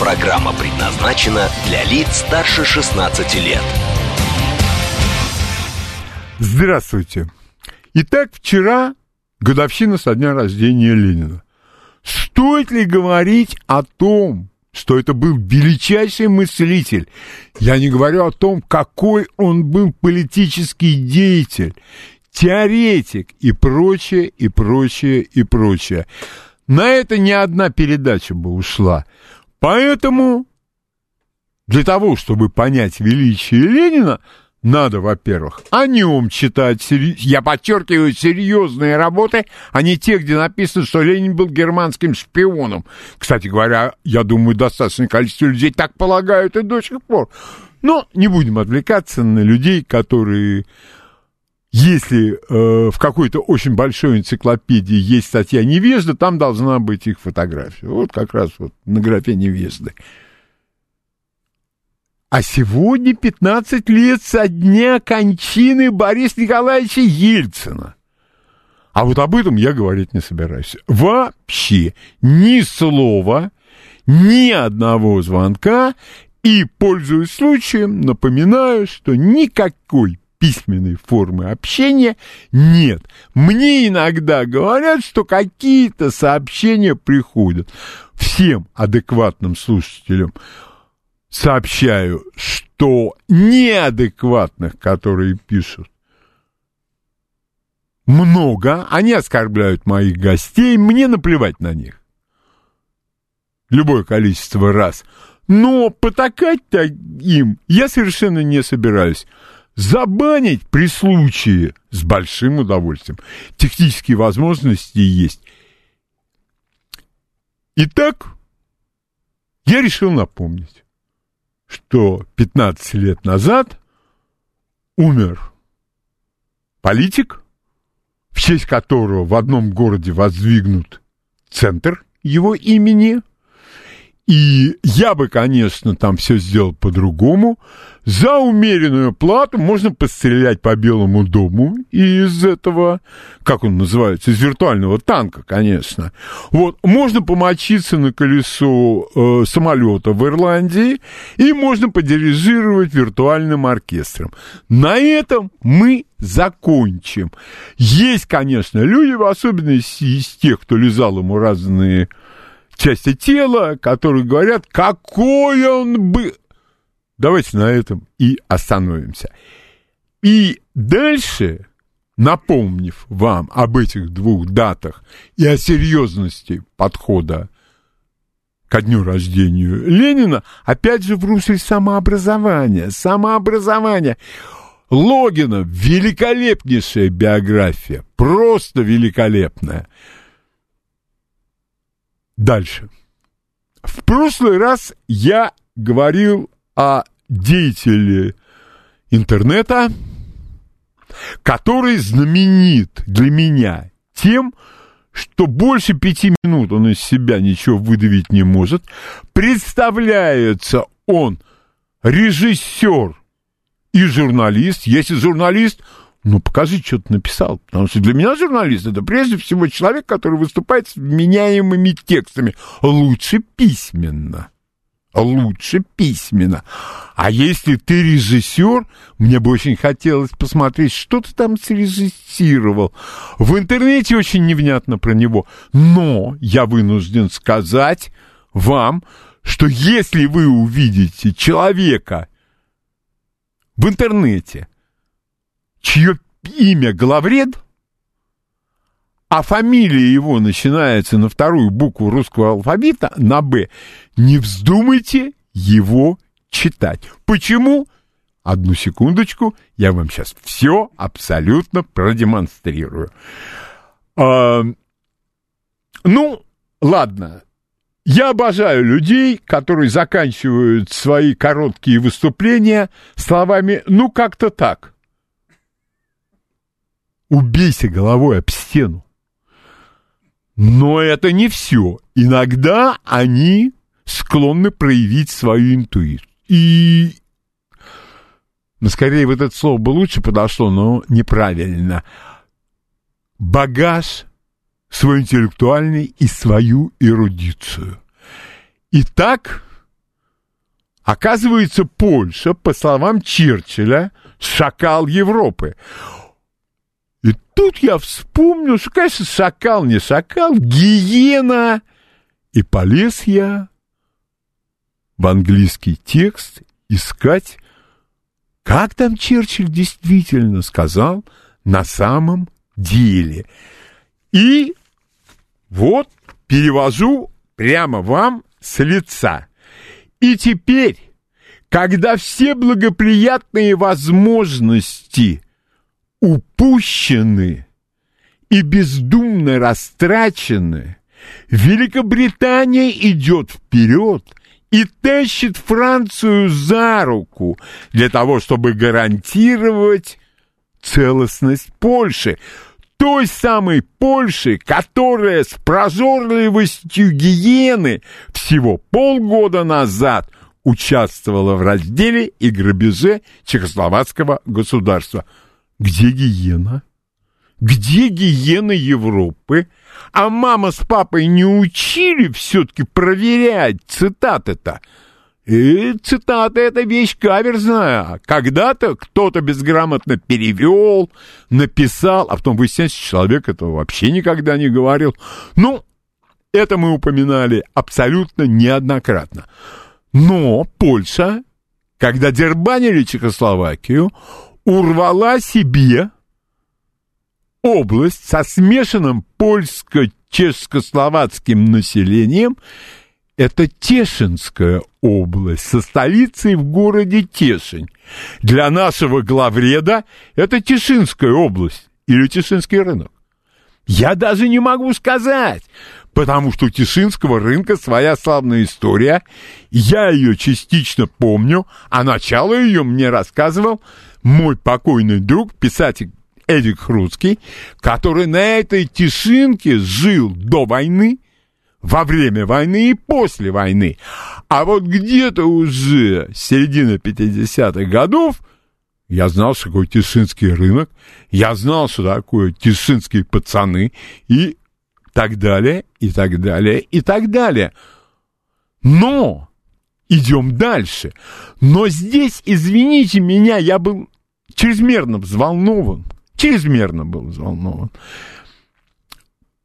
Программа предназначена для лиц старше 16 лет. Здравствуйте. Итак, вчера годовщина со дня рождения Ленина. Стоит ли говорить о том, что это был величайший мыслитель? Я не говорю о том, какой он был политический деятель, теоретик и прочее, и прочее, и прочее. На это ни одна передача бы ушла. Поэтому для того, чтобы понять величие Ленина, надо, во-первых, о нем читать, я подчеркиваю, серьезные работы, а не те, где написано, что Ленин был германским шпионом. Кстати говоря, я думаю, достаточное количество людей так полагают и до сих пор. Но не будем отвлекаться на людей, которые если э, в какой-то очень большой энциклопедии есть статья невежда, там должна быть их фотография. Вот как раз вот на графе невежды. А сегодня 15 лет со дня кончины Бориса Николаевича Ельцина. А вот об этом я говорить не собираюсь. Вообще ни слова, ни одного звонка. И, пользуясь случаем, напоминаю, что никакой письменной формы общения нет. Мне иногда говорят, что какие-то сообщения приходят. Всем адекватным слушателям сообщаю, что неадекватных, которые пишут, много, они оскорбляют моих гостей, мне наплевать на них. Любое количество раз. Но потакать-то им я совершенно не собираюсь. Забанить при случае с большим удовольствием. Технические возможности есть. Итак, я решил напомнить, что 15 лет назад умер политик, в честь которого в одном городе воздвигнут центр его имени. И я бы, конечно, там все сделал по-другому. За умеренную плату можно пострелять по Белому дому из этого, как он называется, из виртуального танка, конечно. Вот, можно помочиться на колесо э, самолета в Ирландии, и можно подирижировать виртуальным оркестром. На этом мы закончим. Есть, конечно, люди, в особенности из тех, кто лизал ему разные части тела, которые говорят, какой он был. Давайте на этом и остановимся. И дальше, напомнив вам об этих двух датах и о серьезности подхода ко дню рождения Ленина, опять же в русле самообразования. Самообразование. Логина великолепнейшая биография, просто великолепная. Дальше. В прошлый раз я говорил о деятеле интернета, который знаменит для меня тем, что больше пяти минут он из себя ничего выдавить не может. Представляется он режиссер и журналист. Если журналист, ну, покажи, что ты написал. Потому что для меня журналист это прежде всего человек, который выступает с вменяемыми текстами. Лучше письменно. Лучше письменно. А если ты режиссер, мне бы очень хотелось посмотреть, что ты там срежиссировал. В интернете очень невнятно про него. Но я вынужден сказать вам, что если вы увидите человека в интернете, чье имя Главред, а фамилия его начинается на вторую букву русского алфавита, на «Б», не вздумайте его читать. Почему? Одну секундочку, я вам сейчас все абсолютно продемонстрирую. А, ну, ладно, Я обожаю людей, которые заканчивают свои короткие выступления словами «ну как-то так». Убейся головой об стену. Но это не все. Иногда они склонны проявить свою интуицию. И ну, скорее вот это слово бы лучше подошло, но неправильно. Багаж свой интеллектуальный и свою эрудицию. Итак, оказывается, Польша, по словам Черчилля, шакал Европы. И тут я вспомнил, что, конечно, шакал не шакал, гиена. И полез я в английский текст искать, как там Черчилль действительно сказал на самом деле. И вот перевожу прямо вам с лица. И теперь, когда все благоприятные возможности упущены и бездумно растрачены, Великобритания идет вперед и тащит Францию за руку для того, чтобы гарантировать целостность Польши той самой Польши, которая с прожорливостью гиены всего полгода назад участвовала в разделе и грабеже чехословацкого государства. Где гиена? Где гиена Европы? А мама с папой не учили все-таки проверять цитаты-то? И цитата — это вещь каверзная. Когда-то кто-то безграмотно перевел, написал, а потом выясняется, человек этого вообще никогда не говорил. Ну, это мы упоминали абсолютно неоднократно. Но Польша, когда дербанили Чехословакию, урвала себе область со смешанным польско-чешско-словацким населением это Тешинская область со столицей в городе Тешень. Для нашего главреда это Тишинская область или Тишинский рынок. Я даже не могу сказать, потому что у Тишинского рынка своя славная история. Я ее частично помню, а начало ее мне рассказывал мой покойный друг, писатель Эдик Хруцкий, который на этой Тишинке жил до войны во время войны и после войны. А вот где-то уже середина 50-х годов я знал, что такое Тишинский рынок, я знал, что такое Тишинские пацаны и так далее, и так далее, и так далее. Но идем дальше. Но здесь, извините меня, я был чрезмерно взволнован. Чрезмерно был взволнован.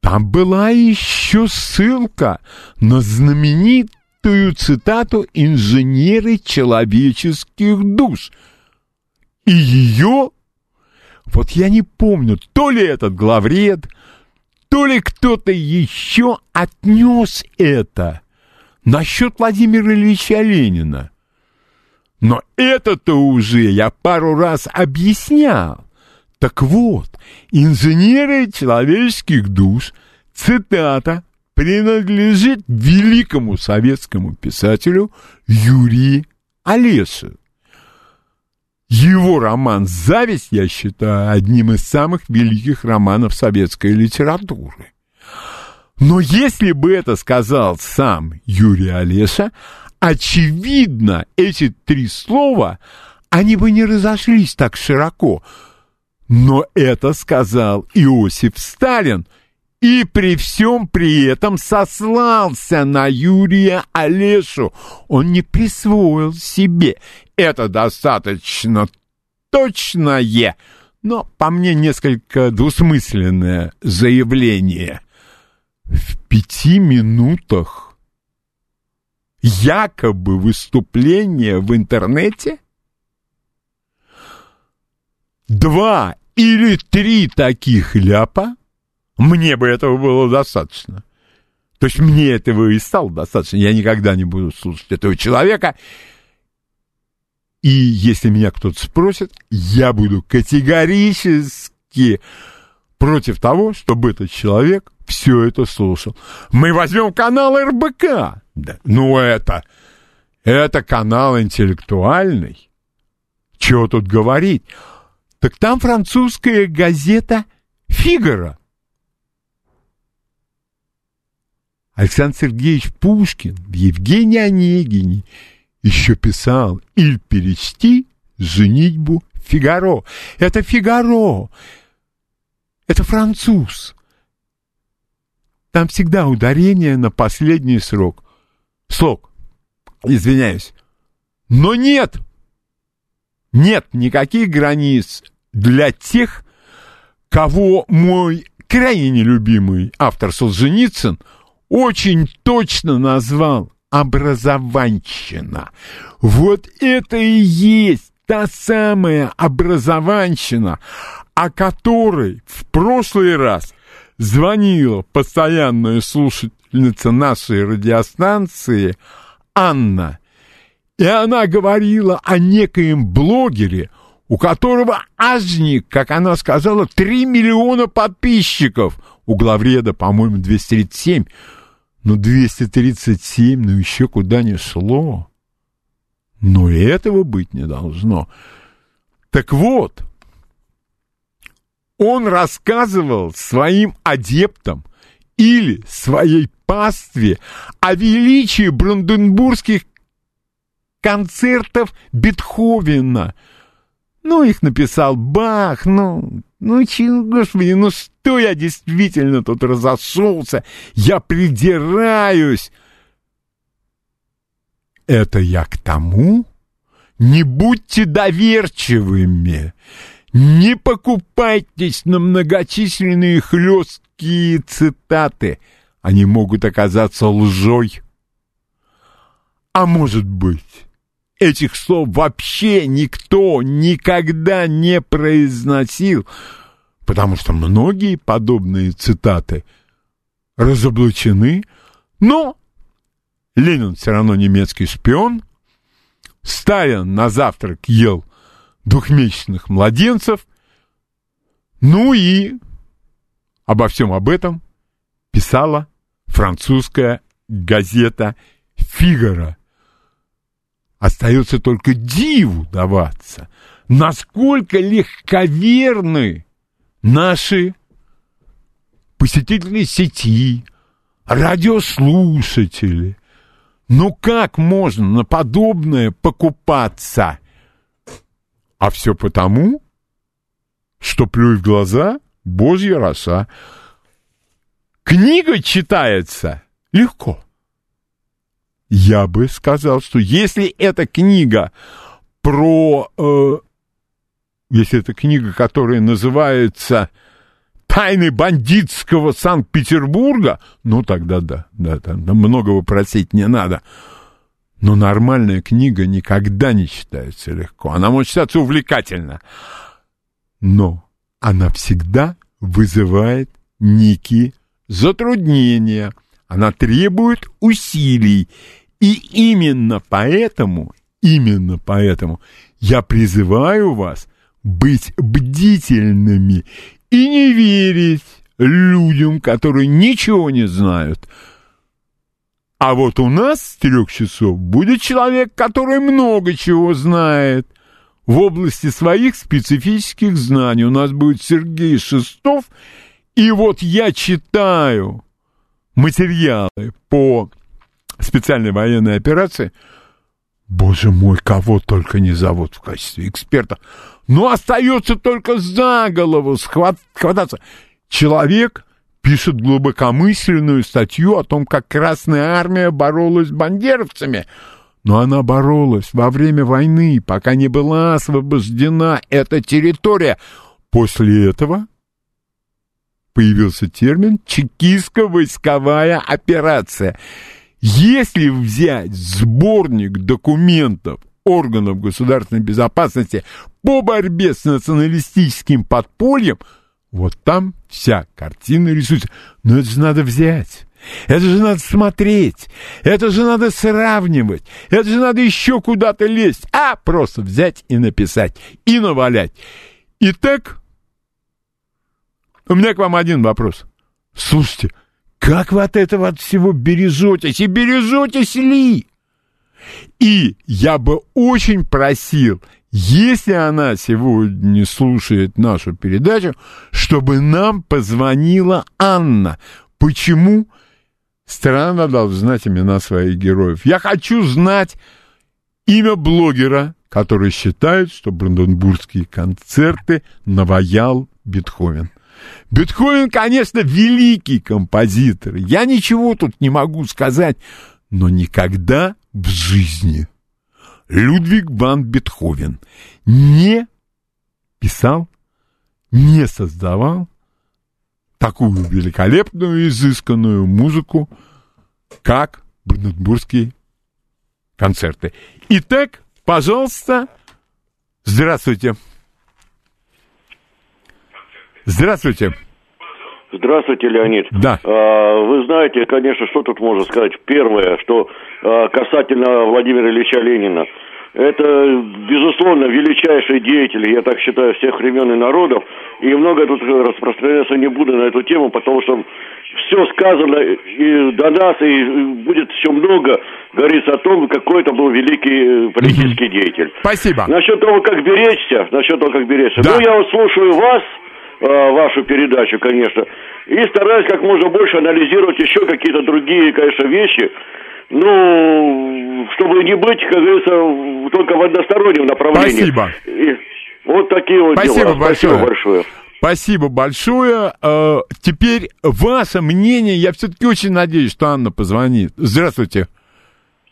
Там была еще ссылка на знаменитую цитату «инженеры человеческих душ». И ее, вот я не помню, то ли этот главред, то ли кто-то еще отнес это насчет Владимира Ильича Ленина. Но это-то уже я пару раз объяснял. Так вот, инженеры человеческих душ, цитата, принадлежит великому советскому писателю Юрию Олешу. Его роман «Зависть» я считаю одним из самых великих романов советской литературы. Но если бы это сказал сам Юрий Олеша, очевидно, эти три слова, они бы не разошлись так широко – но это сказал Иосиф Сталин и при всем при этом сослался на Юрия Олешу. Он не присвоил себе. Это достаточно точное, но, по мне, несколько двусмысленное заявление. В пяти минутах якобы выступление в интернете? Два или три таких ляпа, мне бы этого было достаточно. То есть мне этого и стало достаточно. Я никогда не буду слушать этого человека. И если меня кто-то спросит, я буду категорически против того, чтобы этот человек все это слушал. Мы возьмем канал РБК. Да, ну это, это канал интеллектуальный. Чего тут говорить? Так там французская газета «Фигаро». Александр Сергеевич Пушкин в Евгении Онегине еще писал «Иль перечти женитьбу Фигаро». Это Фигаро. Это француз. Там всегда ударение на последний срок. Слог. Извиняюсь. Но нет. Нет никаких границ для тех, кого мой крайне нелюбимый автор Солженицын очень точно назвал образованщина. Вот это и есть та самая образованщина, о которой в прошлый раз звонила постоянная слушательница нашей радиостанции Анна. И она говорила о некоем блогере, у которого ажник, как она сказала, 3 миллиона подписчиков. У главреда, по-моему, 237. Ну, 237, ну еще куда не шло. Но этого быть не должно. Так вот, он рассказывал своим адептам или своей пастве о величии бранденбургских концертов Бетховена. Ну, их написал Бах, ну, ну, чего, господи, ну что я действительно тут разошелся? Я придираюсь. Это я к тому? Не будьте доверчивыми. Не покупайтесь на многочисленные хлесткие цитаты. Они могут оказаться лжой. А может быть, этих слов вообще никто никогда не произносил, потому что многие подобные цитаты разоблачены, но Ленин все равно немецкий шпион, Сталин на завтрак ел двухмесячных младенцев, ну и обо всем об этом писала французская газета «Фигаро». Остается только диву даваться, насколько легковерны наши посетители сети, радиослушатели, ну как можно на подобное покупаться? А все потому, что плюй в глаза Божья роса. Книга читается легко. Я бы сказал, что если эта книга про... Э, если это книга, которая называется тайны бандитского Санкт-Петербурга, ну тогда да, да, там многого просить не надо. Но нормальная книга никогда не читается легко. Она может читаться увлекательно. Но она всегда вызывает некие затруднения. Она требует усилий. И именно поэтому, именно поэтому я призываю вас быть бдительными и не верить людям, которые ничего не знают. А вот у нас с трех часов будет человек, который много чего знает. В области своих специфических знаний у нас будет Сергей Шестов. И вот я читаю материалы по специальной военной операции. Боже мой, кого только не зовут в качестве эксперта. Но остается только за голову схват, хвататься. Человек пишет глубокомысленную статью о том, как Красная Армия боролась с бандеровцами. Но она боролась во время войны, пока не была освобождена эта территория. После этого появился термин «чекистско-войсковая операция». Если взять сборник документов органов государственной безопасности по борьбе с националистическим подпольем, вот там вся картина рисуется. Но это же надо взять. Это же надо смотреть, это же надо сравнивать, это же надо еще куда-то лезть, а просто взять и написать, и навалять. Итак, У меня к вам один вопрос. Слушайте, как вы от этого от всего бережетесь? И бережетесь ли? И я бы очень просил, если она сегодня слушает нашу передачу, чтобы нам позвонила Анна. Почему? Страна должна знать имена своих героев. Я хочу знать имя блогера, который считает, что бранденбургские концерты наваял Бетховен. Бетховен, конечно, великий композитор. Я ничего тут не могу сказать, но никогда в жизни Людвиг ван Бетховен не писал, не создавал такую великолепную, изысканную музыку, как Бранденбургские концерты. Итак, пожалуйста, здравствуйте. Здравствуйте. Здравствуйте, Леонид. Да. А, вы знаете, конечно, что тут можно сказать. Первое, что а, касательно Владимира Ильича Ленина. Это, безусловно, величайший деятель, я так считаю, всех времен и народов. И много тут распространяться не буду на эту тему, потому что все сказано и до нас, и будет еще много говорится о том, какой это был великий политический деятель. Спасибо. Насчет того, как беречься, насчет того, как беречься. Да. Ну, я вот слушаю вас, э, вашу передачу, конечно, и стараюсь как можно больше анализировать еще какие-то другие, конечно, вещи. Ну, чтобы не быть, как говорится, только в одностороннем направлении. Спасибо. И вот такие вот Спасибо дела. большое. Спасибо большое. Спасибо большое. Э, Теперь ваше мнение. Я все-таки очень надеюсь, что Анна позвонит. Здравствуйте.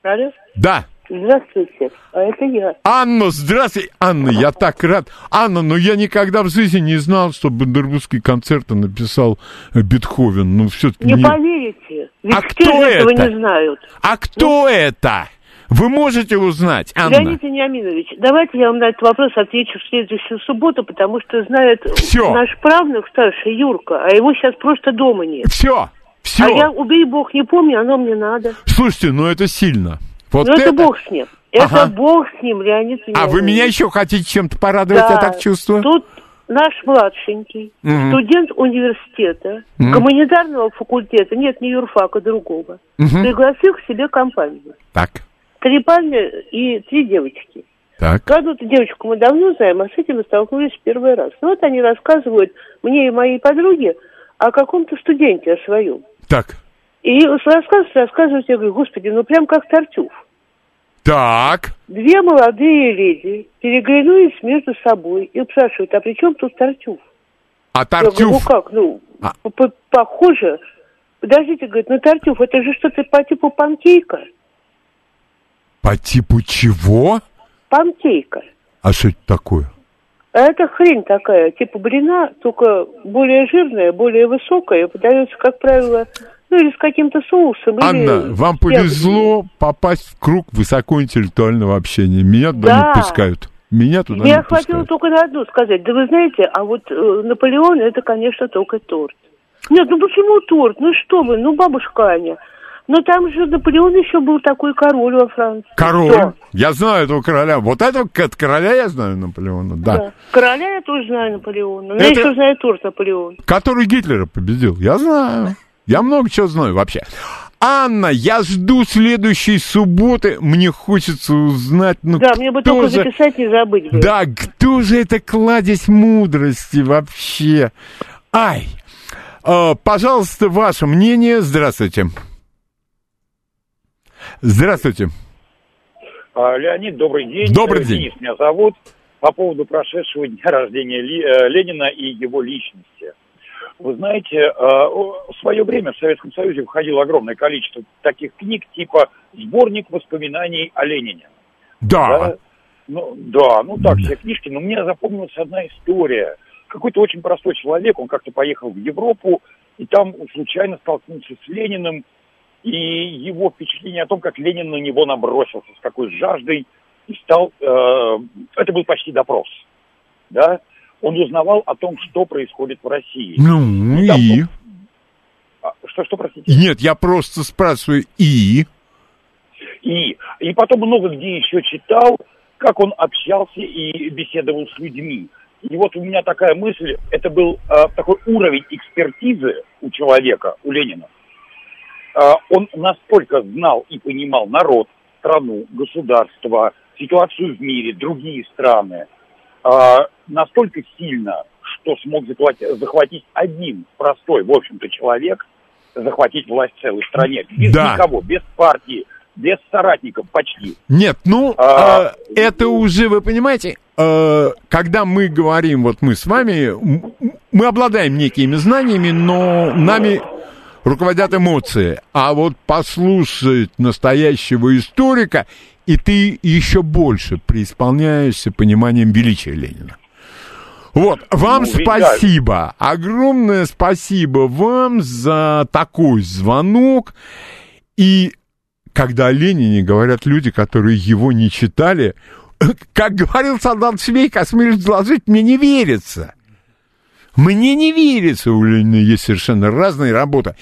Алло, Да. Здравствуйте, а это я. Анна, здравствуй. Анна, я так рад. Анна, ну я никогда в жизни не знал, что Бандербургские концерты написал Бетховен. Ну, все-таки Не поверите, ведь А все кто этого это? не знают. А кто это? Вы можете узнать, Анна? Леонид Вениаминович, давайте я вам на этот вопрос отвечу в следующую субботу, потому что знает Всё. наш правнук старший Юрка, а его сейчас просто дома нет. Все, все. А я, убей бог, не помню, оно мне надо. Слушайте, ну это сильно. Вот Но это бог с ним. Ага. Это бог с ним, Леонид А Вениаминович. вы меня еще хотите чем-то порадовать, я так чувствую? Тут наш младшенький, Мгм. студент университета, Мгм. гуманитарного факультета, нет, не юрфака, другого, Мгм. пригласил к себе компанию. Так, Три парня и три девочки. так. Эту девочку мы давно знаем, а с этим мы столкнулись в первый раз. Ну вот они рассказывают мне и моей подруге о каком-то студенте, о своем. Так, И рассказывают, рассказывают, я говорю, господи, ну прям как Тартюф. так. Две молодые леди переглянулись между собой и спрашивают, а при чем тут Тартюф? А Я говорю, ну Тартюф? как, ну, А. п- п- похоже. Подождите, говорит, ну Тартюф, это же что-то по типу панкейка. По типу чего? Панкейка. А что это такое? А это хрень такая, типа блина, только более жирная, более высокая, подается, как правило, ну или с каким-то соусом. или Анна, вам с повезло попасть в круг высокоинтеллектуального общения. Меня туда Да. не пускают. Меня туда Мне не хватило пускают. только на одну сказать. Да вы знаете, а вот э, Наполеон это, конечно, только торт. Нет, ну почему торт? Ну что вы, ну бабушка Аня. Но там же Наполеон еще был такой король во Франции. Король. Что? Я знаю этого короля. Вот этого короля я знаю Наполеона, да. Да. Короля я тоже знаю Наполеона. Но Это- я еще знаю торт Наполеон. Который Гитлера победил. Я знаю. Я много чего знаю вообще. Анна, я жду следующей субботы. Мне хочется узнать, ну да, мне бы только же... записать, не забыть. бы. Да, кто же это кладезь мудрости вообще? Ай! Э, пожалуйста, ваше мнение. Здравствуйте. Здравствуйте. А, Леонид, добрый день. Добрый Э, день. Денис меня зовут. По поводу прошедшего дня рождения э, Ленина и его личности. Вы знаете, э, в свое время в Советском Союзе выходило огромное количество таких книг, типа «Сборник воспоминаний о Ленине». Да. Ну, да, ну так, все книжки. Но мне запомнилась одна история. Какой-то очень простой человек, он как-то поехал в Европу, и там случайно столкнулся с Лениным, и его впечатление о том, как Ленин на него набросился, с какой жаждой, и стал... э, это был почти допрос, да? Он узнавал о том, что происходит в России. Ну там, и? А, Что, что, простите? Нет, я просто спрашиваю и? И, и потом много где еще читал, как он общался и беседовал с людьми. И вот у меня такая мысль, это был э, такой уровень экспертизы у человека, у Ленина. Э, он настолько знал и понимал народ, страну, государство, ситуацию в мире, другие страны, настолько сильно, что смог захватить, захватить один простой, в общем-то, человек, захватить власть целой стране. Без Да. никого, без партии, без соратников почти. Нет, ну, А, э, это уже, вы понимаете, э, когда мы говорим, вот мы с вами, мы обладаем некими знаниями, но нами руководят эмоции. А вот послушать настоящего историка, и ты еще больше преисполняешься пониманием величия Ленина. Вот, вам Ну, ведь да. спасибо, огромное спасибо вам за такой звонок. И когда о Ленине говорят люди, которые его не читали, как говорил солдат Швейк, осмелюсь доложить, мне не верится. Мне не верится, у Ленина есть совершенно разные работы.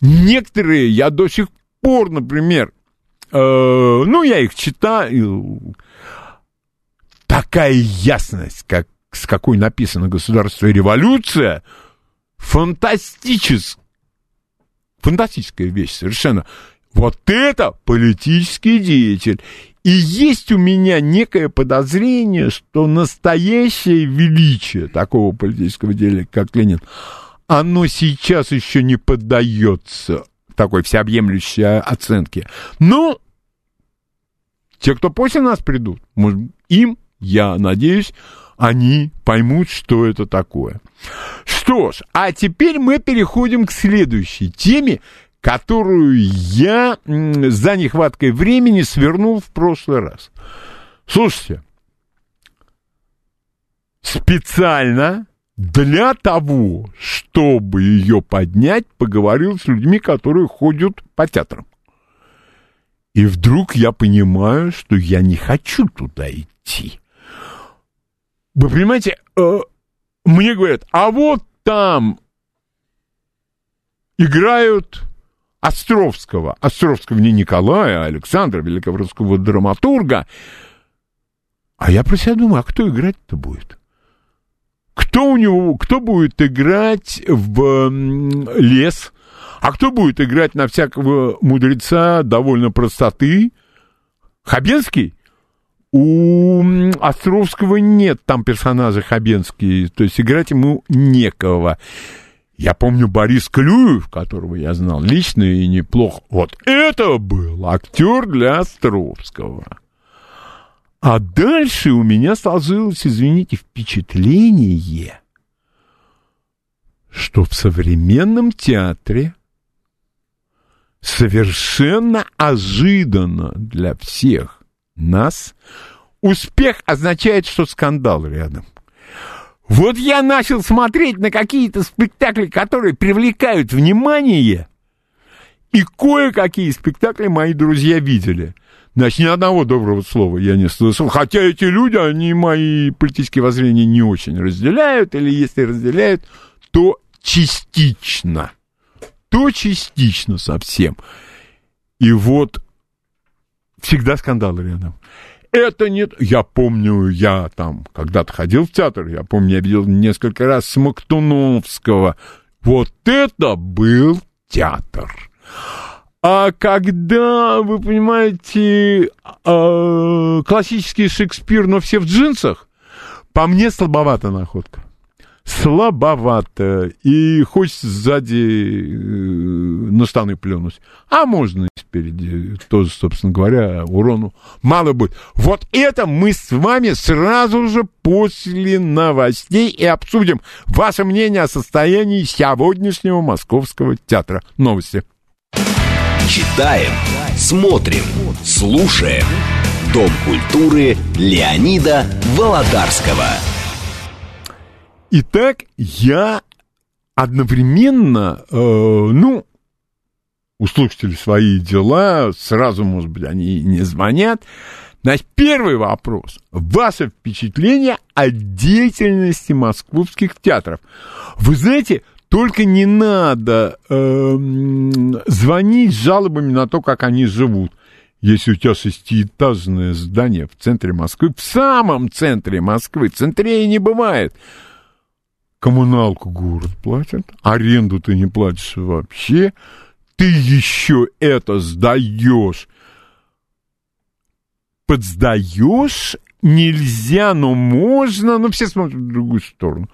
Некоторые я до сих пор, например, ну, я их читаю, такая ясность, как, с какой написано «Государство и революция», фантастическая, фантастическая вещь совершенно. Вот это политический деятель. И есть у меня некое подозрение, что настоящее величие такого политического деятеля, как Ленин, оно сейчас еще не поддается такой всеобъемлющей оценке. Но те, кто после нас придут, им, я надеюсь, они поймут, что это такое. Что ж, а теперь мы переходим к следующей теме, которую я за нехваткой времени свернул в прошлый раз. Слушайте, специально для того, чтобы ее поднять, поговорил с людьми, которые ходят по театрам. И вдруг я понимаю, что я не хочу туда идти. Вы понимаете, э, мне говорят, а вот там играют Островского. Островского не Николая, а Александра, великого русского драматурга. А я про себя думаю, а кто играть-то будет? Кто у него, кто будет играть в лес? А кто будет играть на всякого мудреца довольно простоты? Хабенский? У Островского нет там персонажа Хабенский, то есть играть ему некого. Я помню Борис Клюев, которого я знал лично и неплохо. Вот это был актер для Островского. А дальше у меня сложилось, извините, впечатление, что в современном театре совершенно ожиданно для всех нас успех означает, что скандал рядом. Вот я начал смотреть на какие-то спектакли, которые привлекают внимание, и кое-какие спектакли мои друзья видели. Значит, ни одного доброго слова я не слышал. Хотя эти люди, они мои политические воззрения не очень разделяют, или если разделяют, то частично. То частично совсем. И вот всегда скандалы рядом. Это нет. Я помню, я там когда-то ходил в театр, я помню, я видел несколько раз Смоктуновского. Вот это был театр. А когда, вы понимаете, э, классический Шекспир, но все в джинсах, по мне слабовата находка. Слабовато. И хочется сзади э, на штаны плюнуть. А можно и спереди. Тоже, собственно говоря, урону мало будет. Вот это мы с вами сразу же после новостей и обсудим ваше мнение о состоянии сегодняшнего Московского театра. Новости. Читаем, смотрим, слушаем. Дом культуры Леонида Володарского. Итак, я одновременно, э, ну, у слушателей свои дела, сразу, может быть, они не звонят. Значит, первый вопрос. Ваше впечатление о деятельности московских театров. Вы знаете, только не надо э, звонить с жалобами на то, как они живут. если у тебя шестиэтажное здание в центре Москвы, в самом центре Москвы, центрее не бывает, коммуналку город платит, аренду ты не платишь вообще, ты еще это сдаешь. Подсдаешь нельзя, но можно, но все смотрят в другую сторону.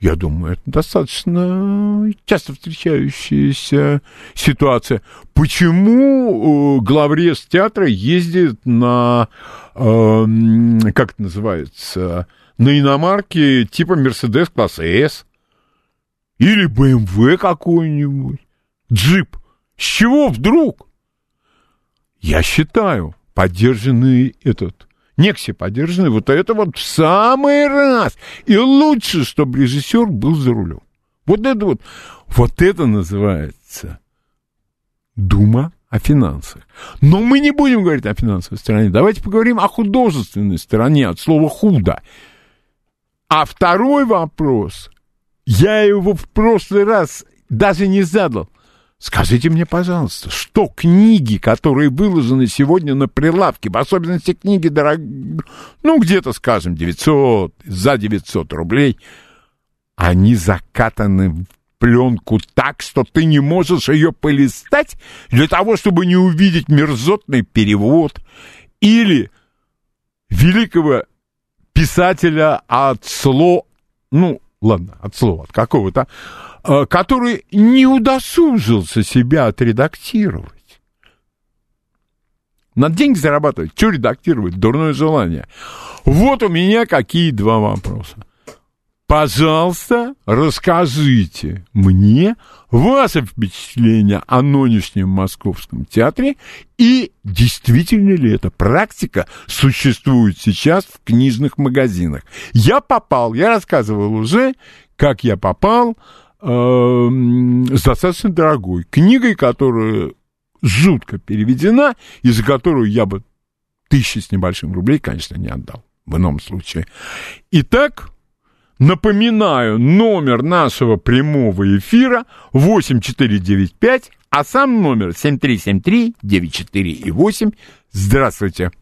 Я думаю, это достаточно часто встречающаяся ситуация. Почему э, главрез театра ездит на, э, как это называется, на иномарке типа Мерседес класса S? Или БМВ какой-нибудь? Джип? С чего вдруг? Я считаю, поддержанный этот Некси поддержаны, вот это вот в самый раз. И лучше, чтобы режиссер был за рулем. Вот это вот, вот это называется дума о финансах. Но мы не будем говорить о финансовой стороне. Давайте поговорим о художественной стороне, от слова худо. А второй вопрос, я его в прошлый раз даже не задал – Скажите мне, пожалуйста, что книги, которые выложены сегодня на прилавке, в особенности книги дорогие, ну, где-то, скажем, 900, за 900 рублей, они закатаны в пленку так, что ты не можешь ее полистать для того, чтобы не увидеть мерзотный перевод или великого писателя от слова, ну, ладно, от слова, от какого-то, Э, который не удосужился себя отредактировать. На деньги зарабатывать, что редактировать, дурное желание. Вот у меня какие два вопроса. Пожалуйста, расскажите мне ваше впечатление о нынешнем московском театре и действительно ли эта практика существует сейчас в книжных магазинах. Я попал, я рассказывал уже, как я попал э, с достаточно дорогой книгой, которая жутко переведена, и за которую я бы тысячи с небольшим рублей, конечно, не отдал в ином случае. Итак, напоминаю, номер нашего прямого эфира 8495, а сам номер 7373 94 и 8. Здравствуйте.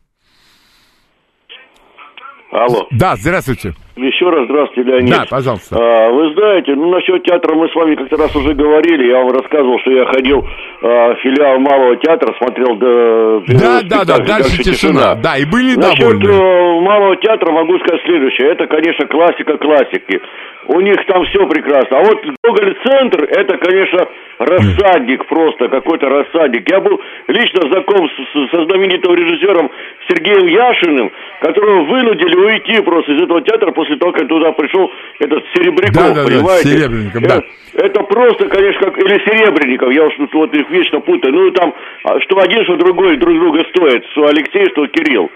Алло. Да, здравствуйте. Еще раз здравствуйте, Леонид. Да, пожалуйста. А, вы знаете, ну, насчет театра мы с вами как-то раз уже говорили. Я вам рассказывал, что я ходил а, в филиал Малого театра, смотрел... Да, да, да, да, дальше тишина. тишина. Да, и были Насчет довольны. Э, Малого театра могу сказать следующее. Это, конечно, классика классики. У них там все прекрасно. А вот Гоголь-центр, это, конечно, рассадник просто, какой-то рассадник. Я был лично знаком с, со знаменитым режиссером Сергеем Яшиным, которого вынудили уйти просто из этого театра после того, как туда пришел этот Серебряков, да, да, понимаете? Да, Серебренников, да. Это, это просто, конечно, как... Или Серебренников, я уж вот их вечно путаю. Ну, там, а, что один, что другой друг друга стоит, что Алексей, что Кирилл.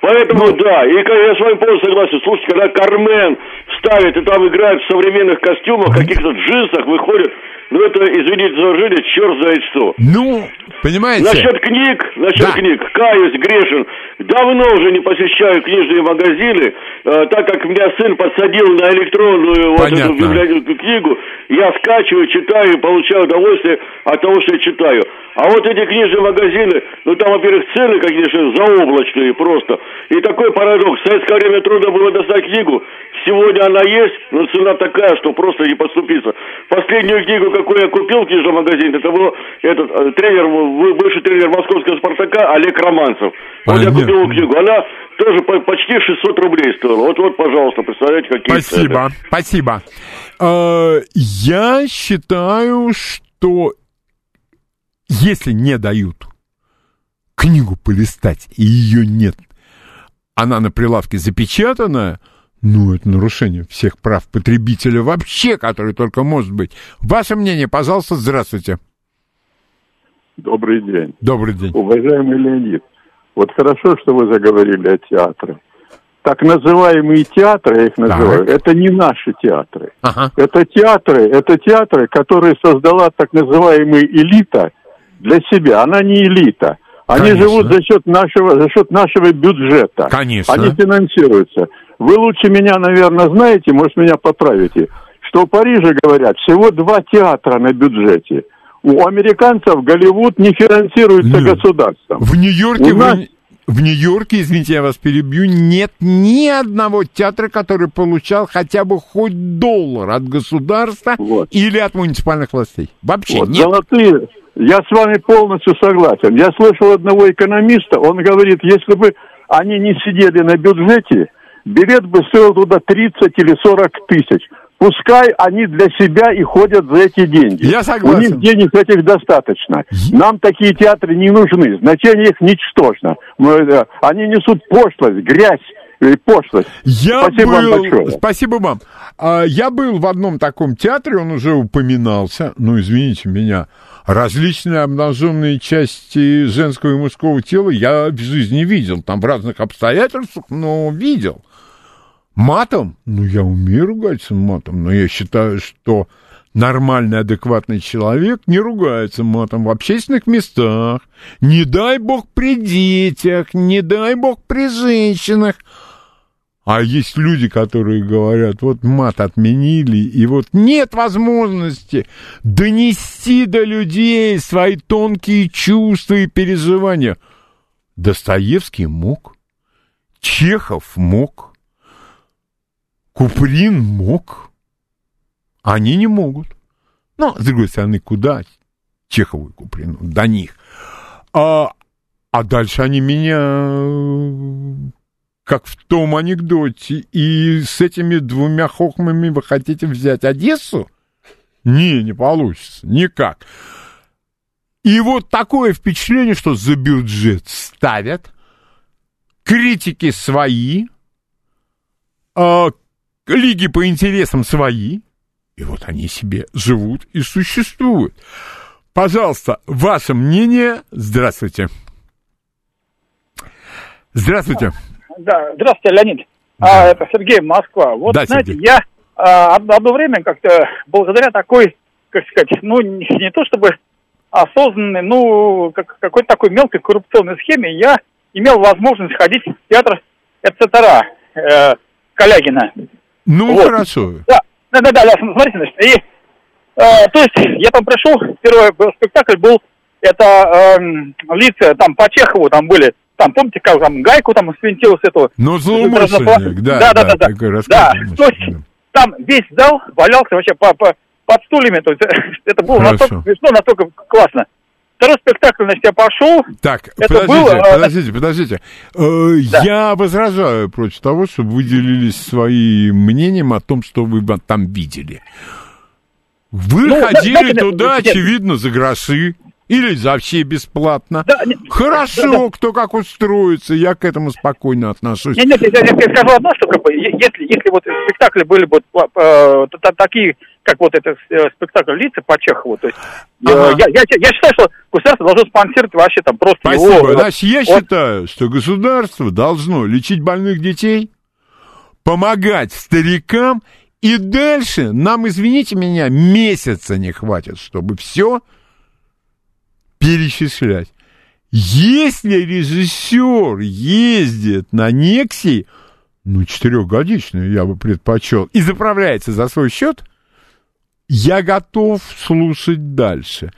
Поэтому, ну, да, и я с вами полностью согласен. Слушайте, когда Кармен ставит и там играют в современных костюмах, каких-то джинсах, выходят, ну это, извините за выражение, черт знает что. Ну, понимаете... Насчет книг, насчет да. книг, каюсь, грешен, давно уже не посещаю книжные магазины, э, так как меня сын подсадил на электронную вот эту библиотеку книгу, я скачиваю, читаю и получаю удовольствие от того, что я читаю. А вот эти книжные магазины, ну там, во-первых, цены, конечно, заоблачные просто. И такой парадокс. В советское время трудно было достать книгу. Сегодня она есть, но цена такая, что просто не подступиться. Последнюю книгу, какую я купил в книжном магазине, это был этот э, тренер, бывший тренер московского «Спартака» Олег Романцев. Вот я купил книгу. Она тоже почти 600 рублей стоила. Вот, вот, пожалуйста, представляете, какие Спасибо, цены. спасибо. Э, я считаю, что если не дают книгу полистать, и ее нет, она на прилавке запечатанная, ну, это нарушение всех прав потребителя вообще, который только может быть. Ваше мнение, пожалуйста, здравствуйте. Добрый день. Добрый день. Уважаемый Леонид, вот хорошо, что вы заговорили о театре. Так называемые театры, я их называю, так. это не наши театры. Ага. Это театры, это театры, которые создала так называемая элита для себя. Она не элита. Они Конечно. живут за счет нашего, за счет нашего бюджета. Конечно. Они финансируются. Вы лучше меня, наверное, знаете, может, меня поправите, что в Париже, говорят, всего два театра на бюджете. У у американцев Голливуд не финансируется Нет. государством. В Нью-Йорке нас... вы... В Нью-Йорке, извините, я вас перебью, нет ни одного театра, который получал хотя бы хоть доллар от государства вот. или от муниципальных властей. Вообще вот, нет. Золотые, я с вами полностью согласен. Я слышал одного экономиста, он говорит, если бы они не сидели на бюджете, билет бы стоил туда 30 или 40 тысяч. Пускай они для себя и ходят за эти деньги. Я согласен. У них денег этих достаточно. Нам такие театры не нужны. Значение их ничтожно. Э, они несут пошлость, грязь и пошлость. Я спасибо был... вам большое. Спасибо вам. А, я был в одном таком театре, он уже упоминался. Ну, извините меня. Различные обнаженные части женского и мужского тела я в жизни видел. Там в разных обстоятельствах, но видел. Матом? Ну, я умею ругаться матом, но я считаю, что нормальный, адекватный человек не ругается матом в общественных местах. Не дай бог при детях, не дай бог при женщинах. А есть люди, которые говорят, вот мат отменили, и вот нет возможности донести до людей свои тонкие чувства и переживания. Достоевский мог, Чехов мог, Куприн мог, они не могут. Но, с другой стороны, куда Чехову и Куприну? До них. А, а дальше они меня как в том анекдоте, и с этими двумя хохмами вы хотите взять Одессу? Не, не получится, никак. И вот такое впечатление, что за бюджет ставят, критики свои, а лиги по интересам свои, и вот они себе живут и существуют. Пожалуйста, ваше мнение. Здравствуйте. Здравствуйте. Да, здравствуйте, Леонид. А, да. А, это Сергей, Москва. Вот, да, знаете, Сергей. я а, одно время как-то благодаря такой, как сказать, ну, не, не то чтобы осознанной, ну, как, какой-то такой мелкой коррупционной схеме, я имел возможность ходить в театр Эцетера э, Калягина. Ну, вот. хорошо. Да, да, да, да, смотрите, значит, и, э, то есть я там пришел, первый был, спектакль был, это э, лица там по Чехову там были, там, помните, как там гайку там свинтил с этого? Ну, злоумышленник, да, да, да, да, да, да, да. то есть там весь зал валялся вообще по, по, под стульями, то есть это было Хорошо. настолько смешно, настолько классно. Второй спектакль, значит, я пошел. Так, это подождите, было, э, подождите, подождите. Э, да. Я возражаю против того, чтобы вы делились своим мнением о том, что вы там видели. Вы ну, ходили да, туда, нет, очевидно, за гроши. Или вообще бесплатно. Да, нет, Хорошо, да, да. кто как устроится, я к этому спокойно отношусь. Нет, нет, я, я, я скажу одно, что как бы, если, если вот спектакли были бы э, такие, как вот этот э, спектакль лица по Чехову, то есть э, ага. я, я, я считаю, что государство должно спонсировать вообще там просто Спасибо. его... Значит, я он... считаю, что государство должно лечить больных детей, помогать старикам, и дальше нам, извините меня, месяца не хватит, чтобы все перечислять. Если режиссер ездит на Некси, ну, четырехгодичную я бы предпочел, и заправляется за свой счет, я готов слушать дальше.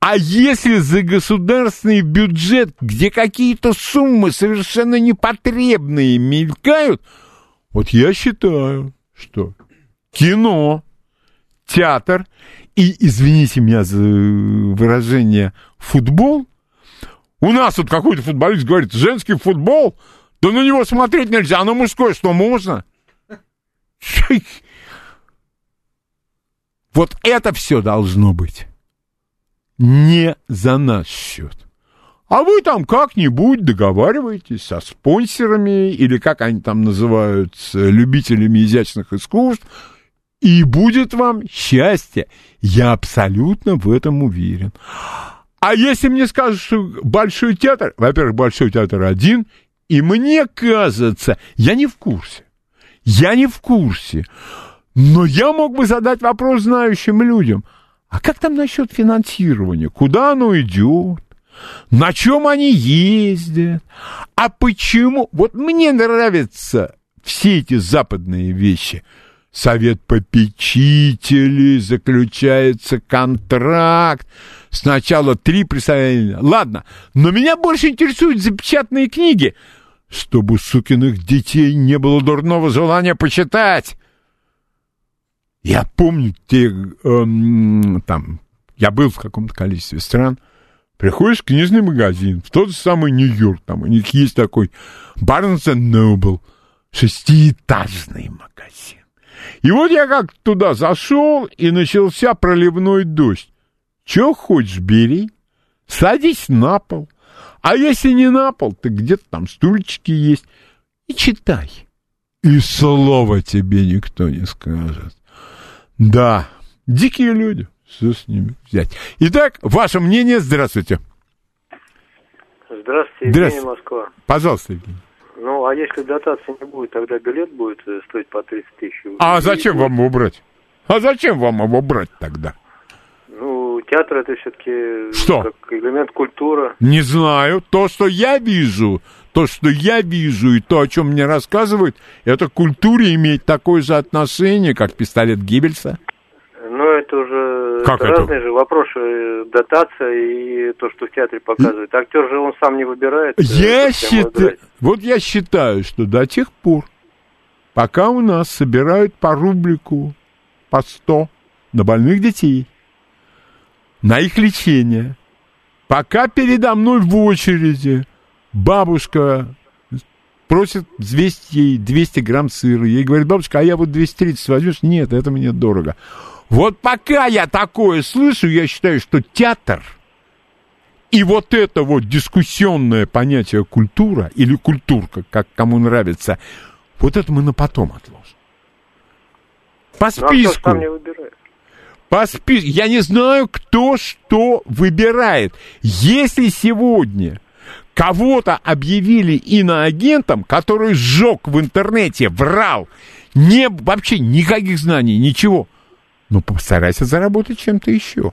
А если за государственный бюджет, где какие-то суммы совершенно непотребные мелькают, вот я считаю, что кино, театр и, извините меня за выражение, футбол. У нас тут какой-то футболист говорит, женский футбол, да на него смотреть нельзя, а на мужской что, можно? Вот это все должно быть не за наш счет. А вы там как-нибудь договариваетесь со спонсорами или как они там называются, любителями изящных искусств, и будет вам счастье. Я абсолютно в этом уверен. А если мне скажут, что Большой театр, во-первых, Большой театр один, и мне кажется, я не в курсе. Я не в курсе. Но я мог бы задать вопрос знающим людям. А как там насчет финансирования? Куда оно идет? На чем они ездят? А почему? Вот мне нравятся все эти западные вещи – совет попечителей, заключается контракт. Сначала три представления. Ладно, но меня больше интересуют запечатанные книги, чтобы сукиных детей не было дурного желания почитать. Я помню те, эм, там, я был в каком-то количестве стран, приходишь в книжный магазин, в тот же самый Нью-Йорк, там у них есть такой Barnes Noble, шестиэтажный магазин. И вот я как туда зашел, и начался проливной дождь. Че хочешь, бери, садись на пол. А если не на пол, то где-то там стульчики есть. И читай. И слова тебе никто не скажет. Да, дикие люди. Что с ними взять? Итак, ваше мнение. Здравствуйте. Здравствуйте, Евгений Здравствуйте. Москва. Пожалуйста, Евгений. Ну, а если дотации не будет, тогда билет будет э, стоить по 30 тысяч. А зачем вам его брать? А зачем вам его брать тогда? Ну, театр это все-таки что? как элемент культуры. Не знаю. То, что я вижу, то, что я вижу, и то, о чем мне рассказывают, это культуре имеет такое же отношение, как пистолет Гиббельса. Ну, это уже как это разные же вопросы, дотация и то, что в театре показывают. Актер же он сам не выбирает. Э, я считаю, вот я считаю, что до тех пор, пока у нас собирают по рублику, по сто на больных детей, на их лечение, пока передо мной в очереди бабушка просит взвесить ей 200 грамм сыра. Ей говорит, бабушка, а я вот 230 возьмешь? Нет, это мне дорого. Вот пока я такое слышу, я считаю, что театр и вот это вот дискуссионное понятие культура или культурка, как кому нравится, вот это мы на потом отложим. По списку. Ну, а по списку. Я не знаю, кто что выбирает. Если сегодня кого-то объявили иноагентом, который сжег в интернете, врал, не, вообще никаких знаний, ничего, ну, постарайся заработать чем-то еще.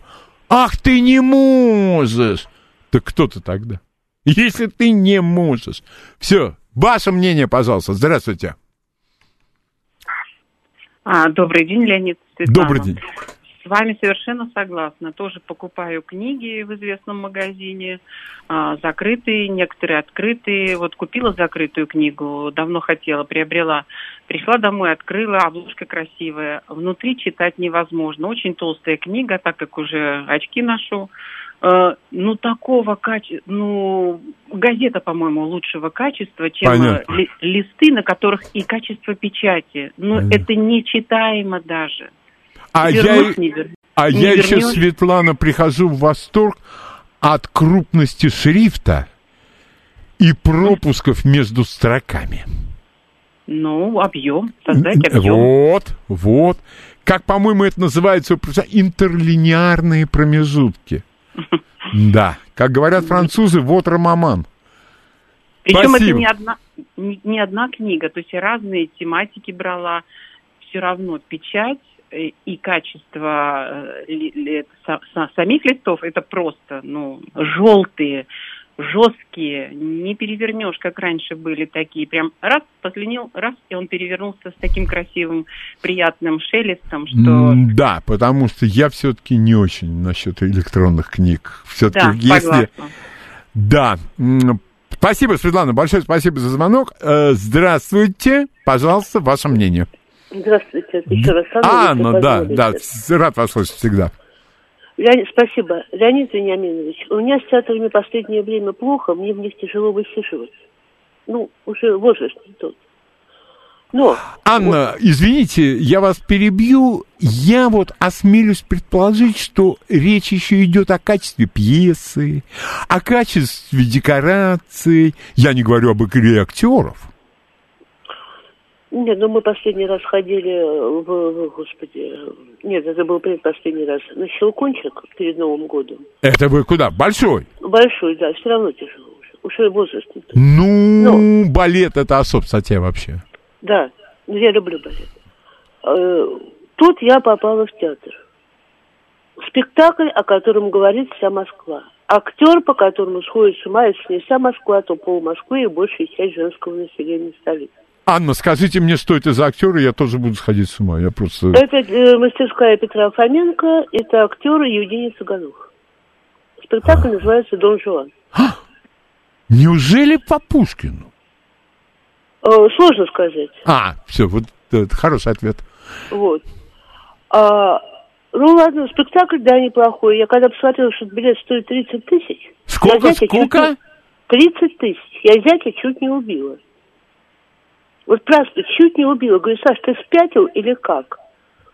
Ах, ты не можешь! Так кто ты тогда? Если ты не можешь. Все, ваше мнение, пожалуйста. Здравствуйте. А, добрый день, Леонид Светлана. Добрый день. С вами совершенно согласна. Тоже покупаю книги в известном магазине, а, закрытые, некоторые открытые. Вот купила закрытую книгу, давно хотела, приобрела Пришла домой, открыла, обложка красивая. Внутри читать невозможно. Очень толстая книга, так как уже очки ношу. Э, ну, такого качества, ну, газета, по-моему, лучшего качества, чем э, ли, листы, на которых и качество печати. Ну, Понятно. это нечитаемо даже. А Вернуть я, не вер... а не я вернешь. еще, Светлана, прихожу в восторг от крупности шрифта и пропусков между строками. Ну, объем, создать объем. Вот, вот. Как, по-моему, это называется интерлинеарные промежутки. Да, как говорят французы, вот ромаман. Причем это не одна, не, не одна книга, то есть разные тематики брала, все равно печать и качество э, самих листов это просто, ну, желтые, жесткие, не перевернешь, как раньше были такие. Прям раз, послюнил, раз, и он перевернулся с таким красивым, приятным шелестом, что... Да, потому что я все-таки не очень насчет электронных книг. Все-таки да, если... Согласна. Да, Спасибо, Светлана, большое спасибо за звонок. Э, здравствуйте, пожалуйста, ваше мнение. Здравствуйте, еще раз. А, ну да, да, рад вас слышать всегда. Леонид, спасибо. Леонид Вениаминович, у меня с театрами последнее время плохо, мне в них тяжело высиживать. Ну, уже возраст не тот. Но, Анна, вот... извините, я вас перебью. Я вот осмелюсь предположить, что речь еще идет о качестве пьесы, о качестве декораций. Я не говорю об игре актеров. Нет, ну мы последний раз ходили в, в господи, нет, это был предпоследний раз, на Щелкунчик перед Новым годом. Это вы куда? Большой? Большой, да, все равно тяжело уже. Уже возраст. Ну, Но, балет это особствие вообще. Да, я люблю балет. Э, тут я попала в театр. Спектакль, о котором говорит вся Москва. Актер, по которому сходит с ума, если не вся Москва, то пол Москвы и большая часть женского населения столицы. Анна, скажите мне, что это за актеры, я тоже буду сходить с ума. Я просто... Это э, мастерская Петра Фоменко, это актер Евгений Цыганух. Спектакль а. называется «Дон Жуан». А? Неужели по Пушкину? Э, сложно сказать. А, все, вот это хороший ответ. Вот. А, ну ладно, спектакль, да, неплохой. Я когда посмотрела, что билет стоит 30 тысяч. Сколько, сколько? 30 тысяч. Я зятя чуть не убила. Вот просто чуть не убила. Говорю, Саш, ты спятил или как?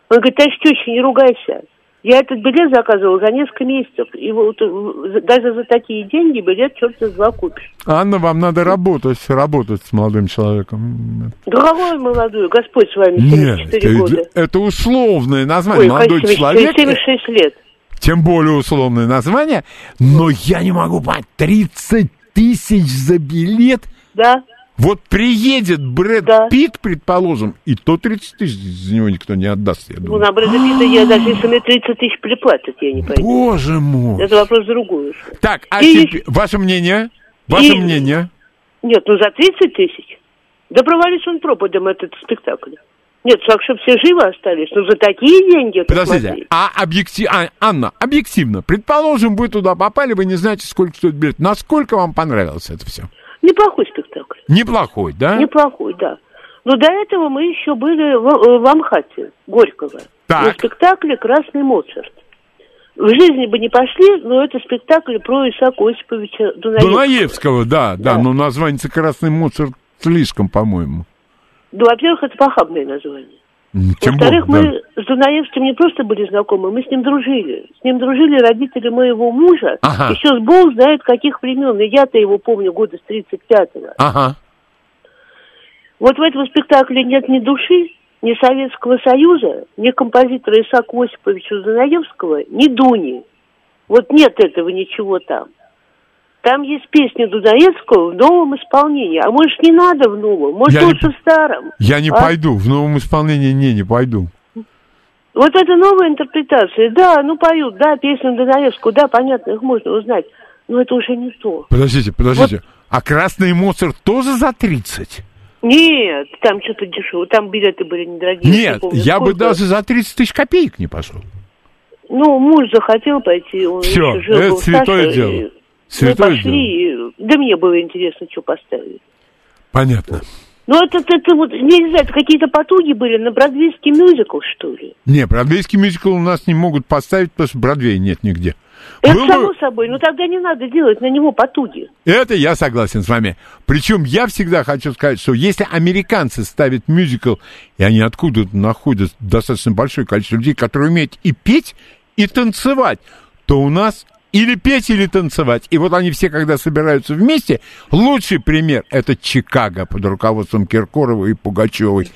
Он говорит, товарищ теща, не ругайся. Я этот билет заказывал за несколько месяцев. И вот э, даже за такие деньги билет черт из два купишь. Анна, вам надо работать, работать с молодым человеком. Какой молодой? Господь с вами, 74 Нет, года. Это условное название. Ой, молодой конечно, человек. 76 лет. Тем более условное название. Но я не могу понять, 30 тысяч за билет? Да. Вот приедет Брэд да. Питт, предположим, и то 30 тысяч за него никто не отдаст, я думаю. Ну, на Брэда Питта я даже если мне 30 тысяч приплатят, я не пойду. Боже мой. Это вопрос другой. Так, а и... теперь, ваше мнение? Ваше и... мнение? Нет, ну за 30 тысяч. Да провалится он пропадом этот спектакль. Нет, так, чтобы все живы остались. Ну, за такие деньги Подождите, а объектив... А, Анна, объективно, предположим, вы туда попали, вы не знаете, сколько стоит билет. Насколько вам понравилось это все? Неплохой спектакль. Неплохой, да? Неплохой, да. Но до этого мы еще были в, э, в Амхате, Горького. Так. На спектакле «Красный Моцарт». В жизни бы не пошли, но это спектакль про Исаака Осиповича Дунаевского. Дунаевского, да, да, да, но название «Красный Моцарт» слишком, по-моему. Ну, во-первых, это похабное название. Во-вторых, мы да. с Дунаевским не просто были знакомы, мы с ним дружили. С ним дружили родители моего мужа, ага. еще с Бог знает каких времен. И я-то его помню года с 35-го. Ага. Вот в этом спектакле нет ни души, ни Советского Союза, ни композитора Исаака Осиповича Дунаевского, ни Дуни. Вот нет этого ничего там. Там есть песня Дудаевского в новом исполнении. А может, не надо в новом? Может, я лучше не, в старом? Я не а? пойду. В новом исполнении не, не пойду. Вот это новая интерпретация. Да, ну поют, да, песню Дунаевского, да, понятно, их можно узнать. Но это уже не то. Подождите, подождите. Вот. А красный Моцарт тоже за 30? Нет, там что-то дешево. Там билеты были недорогие. Нет, помню, я бы даже за 30 тысяч копеек не пошел. Ну, муж захотел пойти, он Все, еще жил, это святое Саша, дело. Святой мы пошли, дело. да мне было интересно, что поставили. Понятно. Ну, это, это вот, не знаю, какие-то потуги были на бродвейский мюзикл, что ли? Не, бродвейский мюзикл у нас не могут поставить, потому что Бродвея нет нигде. Это Был само собой, но тогда не надо делать на него потуги. Это я согласен с вами. Причем я всегда хочу сказать, что если американцы ставят мюзикл, и они откуда-то находят достаточно большое количество людей, которые умеют и петь, и танцевать, то у нас или петь, или танцевать. И вот они все, когда собираются вместе, лучший пример – это Чикаго под руководством Киркорова и Пугачевой.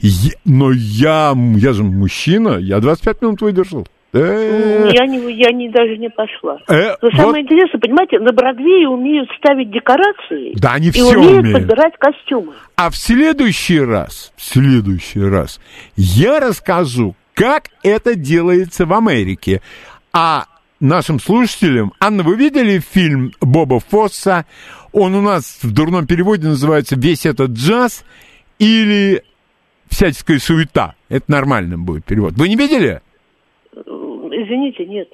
Я, но я, я же мужчина, я 25 минут выдержал. Э. Я, не, я не, даже не пошла. Э, Но самое вот. интересное, понимаете, на Бродвее умеют ставить декорации да, они и все умеют, умеют подбирать костюмы. А в следующий раз, в следующий раз я расскажу, как это делается в Америке. А нашим слушателям. Анна, вы видели фильм Боба Фосса? Он у нас в дурном переводе называется «Весь этот джаз» или «Всяческая суета». Это нормальным будет перевод. Вы не видели? Извините, нет.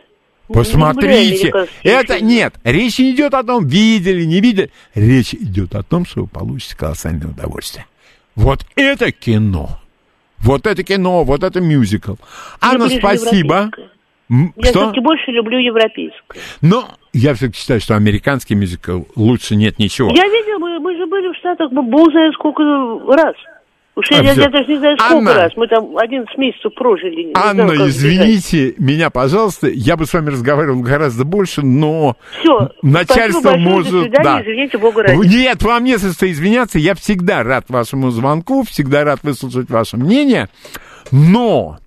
Посмотрите. Не это нет. Речь не идет о том, видели, не видели. Речь идет о том, что вы получите колоссальное удовольствие. Вот это кино. Вот это кино, вот это мюзикл. Анна, спасибо. Я все-таки больше люблю европейскую. Но я все-таки считаю, что американский мюзикл лучше нет ничего. Я видел, мы, мы же были в Штатах, бог знает сколько раз. Уж я, а, я, я даже не знаю, сколько Анна, раз. Мы там 11 месяцев прожили. Анна, знаю, извините бежать. меня, пожалуйста. Я бы с вами разговаривал гораздо больше, но Все, начальство большое, может... До свидания, да. извините, Бога ради. Нет, вам не со что извиняться. Я всегда рад вашему звонку, всегда рад выслушать ваше мнение. Но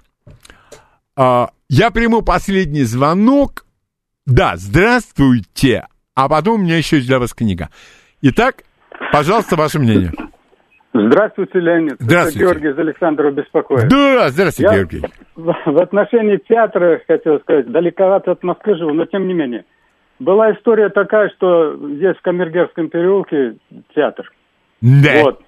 а, я приму последний звонок. Да, здравствуйте. А потом у меня еще для вас книга. Итак, пожалуйста, ваше мнение. Здравствуйте, Леонид. Здравствуйте. Это Георгий из Александрова беспокоит. Да, здравствуйте, Я Георгий. В отношении театра, хотел сказать, далековато от Москвы живу, но тем не менее. Была история такая, что здесь в Камергерском переулке театр. Да. Вот.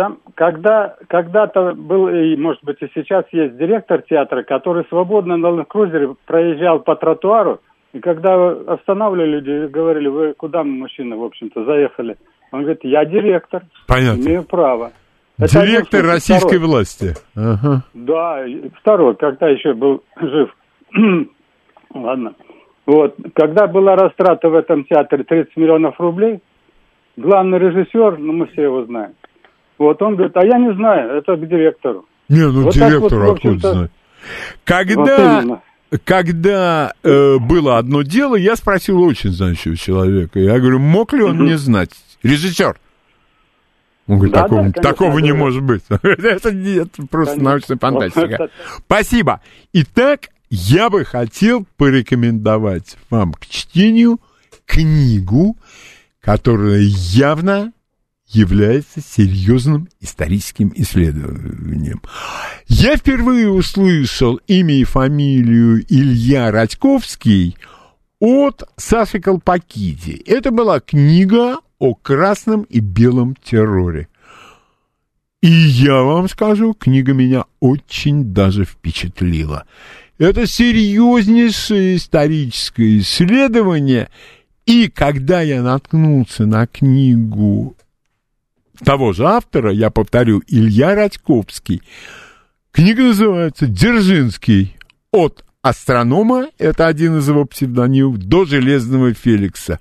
Там, когда, когда-то был, и, может быть, и сейчас есть директор театра, который свободно на крузере проезжал по тротуару, и когда останавливали люди, говорили, вы куда, мужчина, в общем-то, заехали? Он говорит, я директор, Понятно. имею право. Это директор российской второй. власти. Ага. Да, второй, когда еще был жив. Ладно. Вот, когда была растрата в этом театре 30 миллионов рублей, главный режиссер, ну мы все его знаем, вот он говорит, а я не знаю, это к директору. Не, ну вот директору вот, откуда знать. Когда, вот когда э, было одно дело, я спросил очень знающего человека. Я говорю, мог ли он не знать? Режиссер. Он говорит, да, такого, да, конечно, такого не может быть. это, нет, просто конечно. научная фантастика. Спасибо. Итак, я бы хотел порекомендовать вам к чтению книгу, которая явно является серьезным историческим исследованием. Я впервые услышал имя и фамилию Илья Радьковский от Саши Колпакиди. Это была книга о красном и белом терроре. И я вам скажу, книга меня очень даже впечатлила. Это серьезнейшее историческое исследование, и когда я наткнулся на книгу того же автора, я повторю, Илья Радьковский. Книга называется «Дзержинский. От астронома», это один из его псевдонимов, до «Железного Феликса».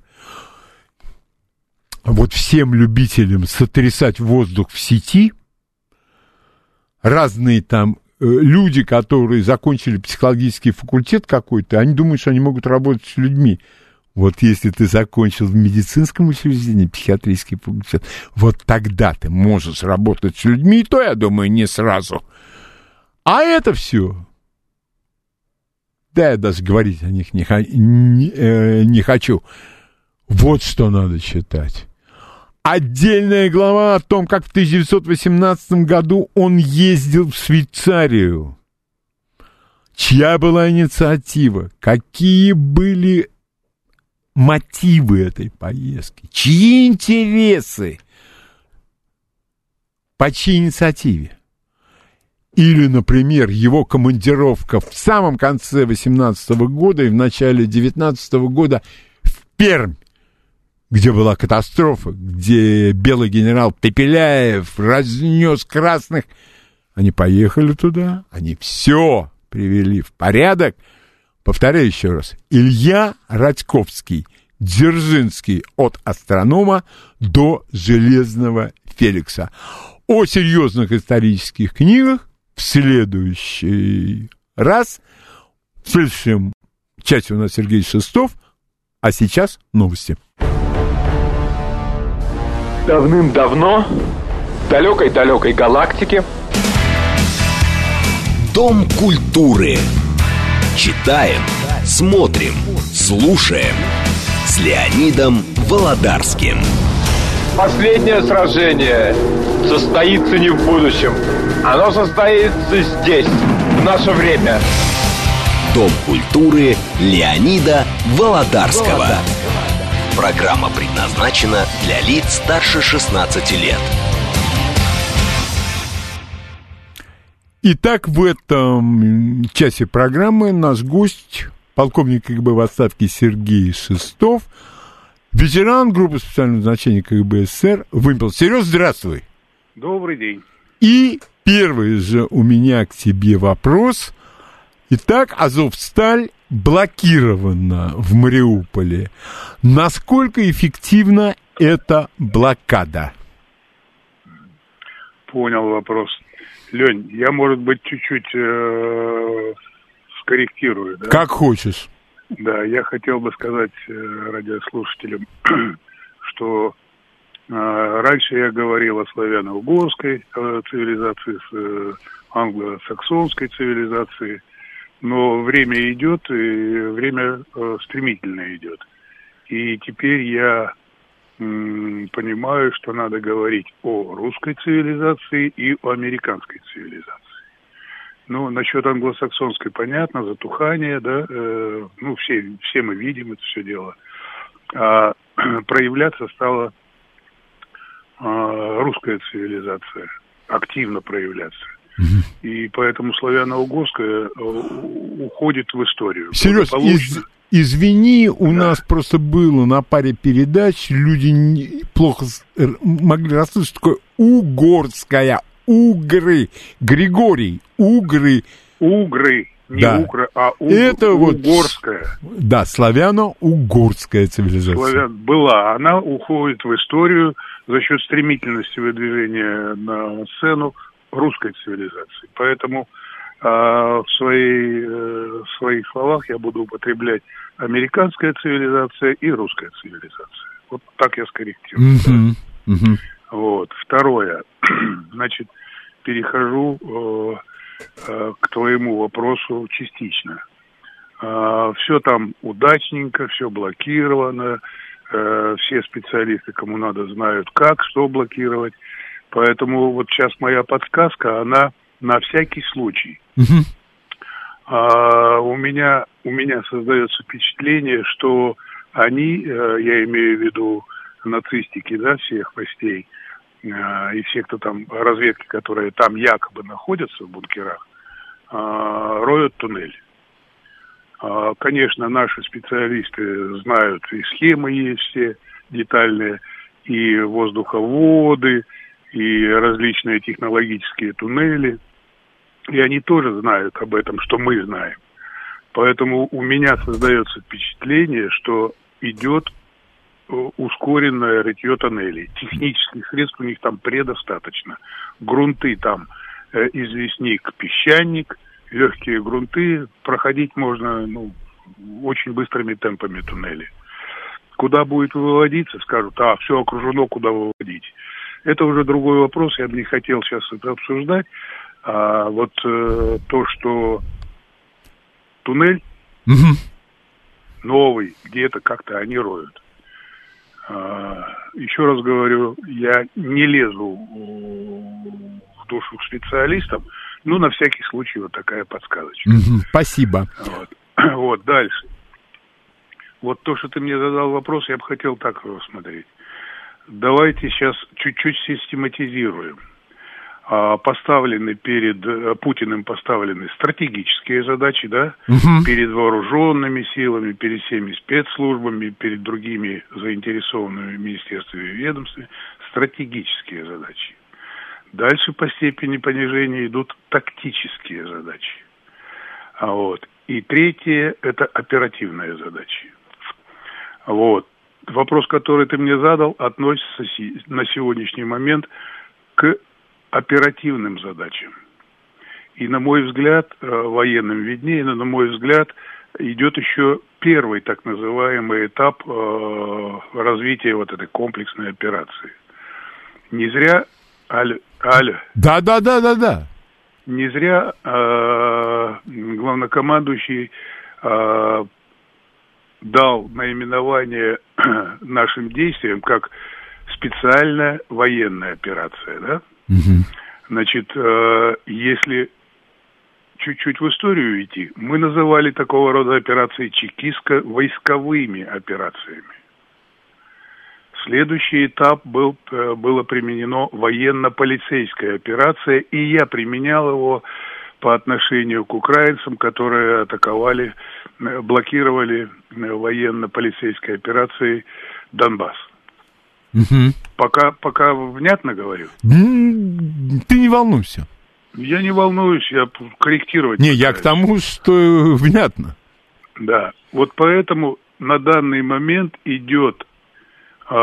Вот всем любителям сотрясать воздух в сети, разные там э, люди, которые закончили психологический факультет какой-то, они думают, что они могут работать с людьми. Вот если ты закончил в медицинском учреждении психиатрический факультет, вот тогда ты можешь работать с людьми, и то, я думаю, не сразу. А это все. Да, я даже говорить о них не, не, э, не хочу. Вот что надо читать. Отдельная глава о том, как в 1918 году он ездил в Швейцарию. Чья была инициатива? Какие были мотивы этой поездки, чьи интересы, по чьей инициативе. Или, например, его командировка в самом конце 18 года и в начале 19 года в Пермь, где была катастрофа, где белый генерал Пепеляев разнес красных. Они поехали туда, они все привели в порядок – Повторяю еще раз. Илья Радьковский, Дзержинский от астронома до Железного Феликса. О серьезных исторических книгах в следующий раз. В следующем часе у нас Сергей Шестов, а сейчас новости. Давным-давно в далекой-далекой галактике Дом культуры Читаем, смотрим, слушаем с Леонидом Володарским. Последнее сражение состоится не в будущем. Оно состоится здесь, в наше время. Дом культуры Леонида Володарского. Программа предназначена для лиц старше 16 лет. Итак, в этом часе программы наш гость, полковник КГБ в отставке Сергей Шестов, ветеран группы специального значения КГБ СССР, вымпел. Сереж, здравствуй. Добрый день. И первый же у меня к тебе вопрос. Итак, Азовсталь блокирована в Мариуполе. Насколько эффективна эта блокада? Понял вопрос. Лень, я, может быть, чуть-чуть э, скорректирую. Да? Как хочешь. Да, я хотел бы сказать э, радиослушателям, что э, раньше я говорил о славяно-угорской э, цивилизации, с э, англо-саксонской цивилизацией, но время идет, и время э, стремительно идет. И теперь я понимаю, что надо говорить о русской цивилизации и о американской цивилизации. Ну, насчет англосаксонской понятно, затухание, да, э, ну, все, все мы видим это все дело. А проявляться стало э, русская цивилизация активно проявляться. И поэтому славяно-угорская э, уходит в историю. Сереж, из, извини, у да. нас просто было на паре передач, люди не, плохо могли расслышать, такое угорская, угры, Григорий, угры. Угры, не да. угры, а уг... Это угорская. Вот, да, славяно-угорская цивилизация. Славян была, она уходит в историю за счет стремительности выдвижения на сцену русской цивилизации. Поэтому э, в, своей, э, в своих словах я буду употреблять американская цивилизация и русская цивилизация. Вот так я скорректирую. Mm-hmm. Mm-hmm. Вот. Второе. Значит, перехожу э, э, к твоему вопросу частично. Э, все там удачненько, все блокировано, э, все специалисты, кому надо, знают, как, что блокировать. Поэтому вот сейчас моя подсказка, она на всякий случай. Угу. А, у меня у меня создается впечатление, что они, э, я имею в виду нацистики, да, всех властей э, и все, кто там разведки, которые там якобы находятся в бункерах, э, роют туннель. А, конечно, наши специалисты знают, и схемы есть все детальные, и воздуховоды, и различные технологические туннели. И они тоже знают об этом, что мы знаем. Поэтому у меня создается впечатление, что идет э, ускоренное рытье тоннелей. Технических средств у них там предостаточно. Грунты там э, известник, песчаник, легкие грунты. Проходить можно ну, очень быстрыми темпами туннели. Куда будет выводиться, скажут, а, все окружено, куда выводить. Это уже другой вопрос, я бы не хотел сейчас это обсуждать. А вот э, то, что туннель угу. новый, где-то как-то они роют. А, еще раз говорю, я не лезу в душу к специалистам, ну, на всякий случай вот такая подсказочка. Угу, спасибо. Вот. вот, дальше. Вот то, что ты мне задал вопрос, я бы хотел так рассмотреть давайте сейчас чуть-чуть систематизируем. А, поставлены перед э, Путиным поставлены стратегические задачи, да, угу. перед вооруженными силами, перед всеми спецслужбами, перед другими заинтересованными министерствами и ведомствами, стратегические задачи. Дальше по степени понижения идут тактические задачи. А вот. И третье – это оперативные задачи. Вот вопрос, который ты мне задал, относится на сегодняшний момент к оперативным задачам. И, на мой взгляд, э, военным виднее, но, на мой взгляд, идет еще первый так называемый этап э, развития вот этой комплексной операции. Не зря Аль, Аль, да, да, да, да, да. Не зря э, главнокомандующий э, дал наименование нашим действиям как специальная военная операция, да? Угу. Значит, э, если чуть-чуть в историю идти, мы называли такого рода операции чекистско войсковыми операциями. Следующий этап был, э, было применено военно-полицейская операция, и я применял его по отношению к украинцам, которые атаковали, э, блокировали военно-полицейской операцией Донбасс. Угу. Пока, пока внятно говорю? Ты не волнуйся. Я не волнуюсь, я корректировать. Не, пытаюсь. я к тому, что внятно. Да, вот поэтому на данный момент идет э,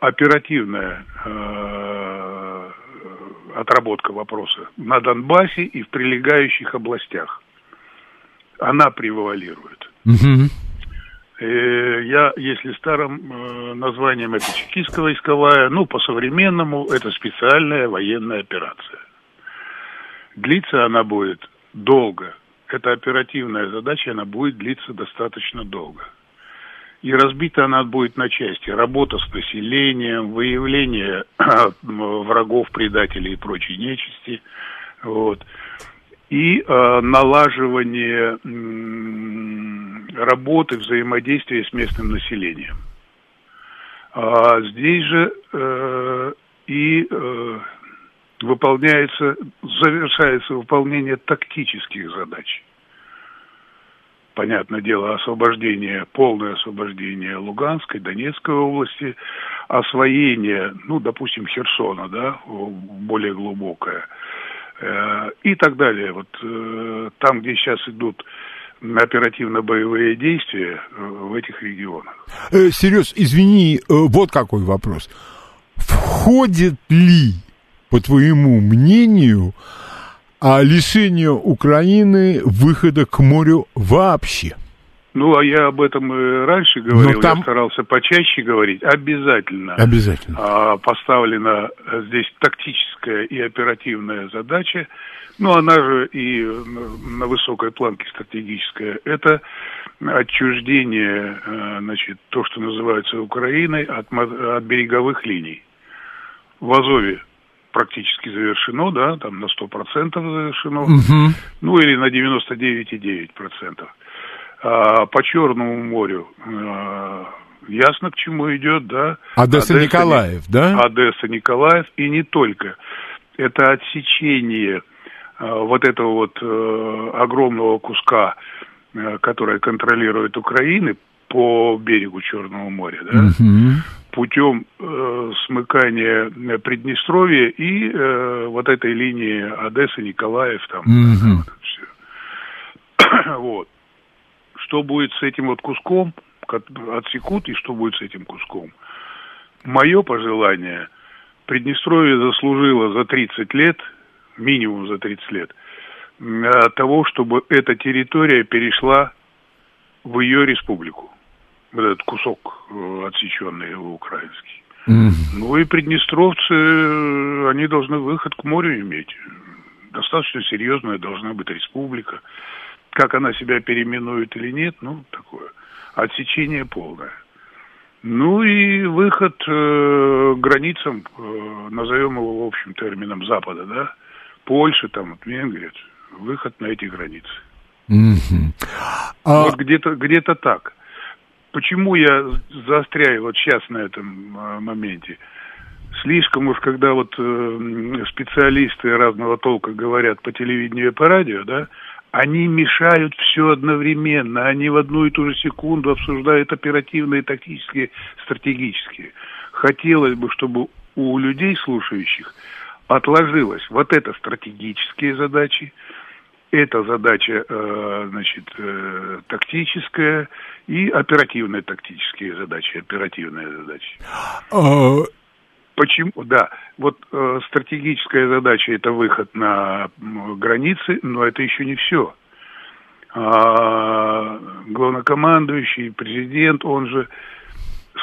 оперативная э, отработка вопроса на Донбассе и в прилегающих областях. Она превалирует. Угу. Я, если старым э, названием это чекистская войсковая, ну, по-современному это специальная военная операция. Длиться она будет долго. Эта оперативная задача, она будет длиться достаточно долго и разбита она будет на части. Работа с населением, выявление врагов, предателей и прочей нечисти. Вот. И э, налаживание э, работы, взаимодействия с местным населением. А здесь же э, и э, выполняется, завершается выполнение тактических задач. Понятное дело, освобождение, полное освобождение Луганской, Донецкой области, освоение, ну, допустим, Херсона, да, более глубокое, и так далее. Вот э, там, где сейчас идут оперативно-боевые действия э, в этих регионах. Э, Сереж, извини, э, вот какой вопрос. Входит ли, по твоему мнению, лишение Украины выхода к морю вообще? Ну, а я об этом и раньше говорил, там... я старался почаще говорить. Обязательно. Обязательно. А, поставлена здесь тактическая и оперативная задача ну, она же и на высокой планке стратегическая, это отчуждение, э, значит, то, что называется Украиной, от, от береговых линий. В Азове практически завершено, да, там на 100% завершено, угу. ну или на 99,9%. А по Черному морю э, ясно, к чему идет, да. Одесса, Одесса Николаев, да? Одесса Николаев, и не только. Это отсечение Э, вот этого вот э, огромного куска, э, который контролирует Украины по берегу Черного моря, да, угу. путем э, смыкания Приднестровья и э, вот этой линии Одесса, Николаев, там, угу. вот, вот. Что будет с этим вот куском, отсекут, и что будет с этим куском? Мое пожелание, Приднестровье заслужило за 30 лет – минимум за 30 лет, от того, чтобы эта территория перешла в ее республику. Вот этот кусок э, отсеченный украинский. Mm. Ну и приднестровцы, э, они должны выход к морю иметь. Достаточно серьезная должна быть республика. Как она себя переименует или нет, ну, такое. Отсечение полное. Ну и выход э, границам, э, назовем его в общем термином Запада, да, Польша, там, вот Венгрия, выход на эти границы. Mm-hmm. А... Вот где-то где так. Почему я заостряю вот сейчас на этом а, моменте? Слишком уж, когда вот э, специалисты разного толка говорят по телевидению и по радио, да, они мешают все одновременно, они в одну и ту же секунду обсуждают оперативные, тактические, стратегические. Хотелось бы, чтобы у людей, слушающих, отложилось вот это стратегические задачи, это задача, э, значит, э, тактическая и оперативные тактические задачи, оперативные задачи. Почему? Да, вот э, стратегическая задача это выход на границы, но это еще не все. А, главнокомандующий, президент, он же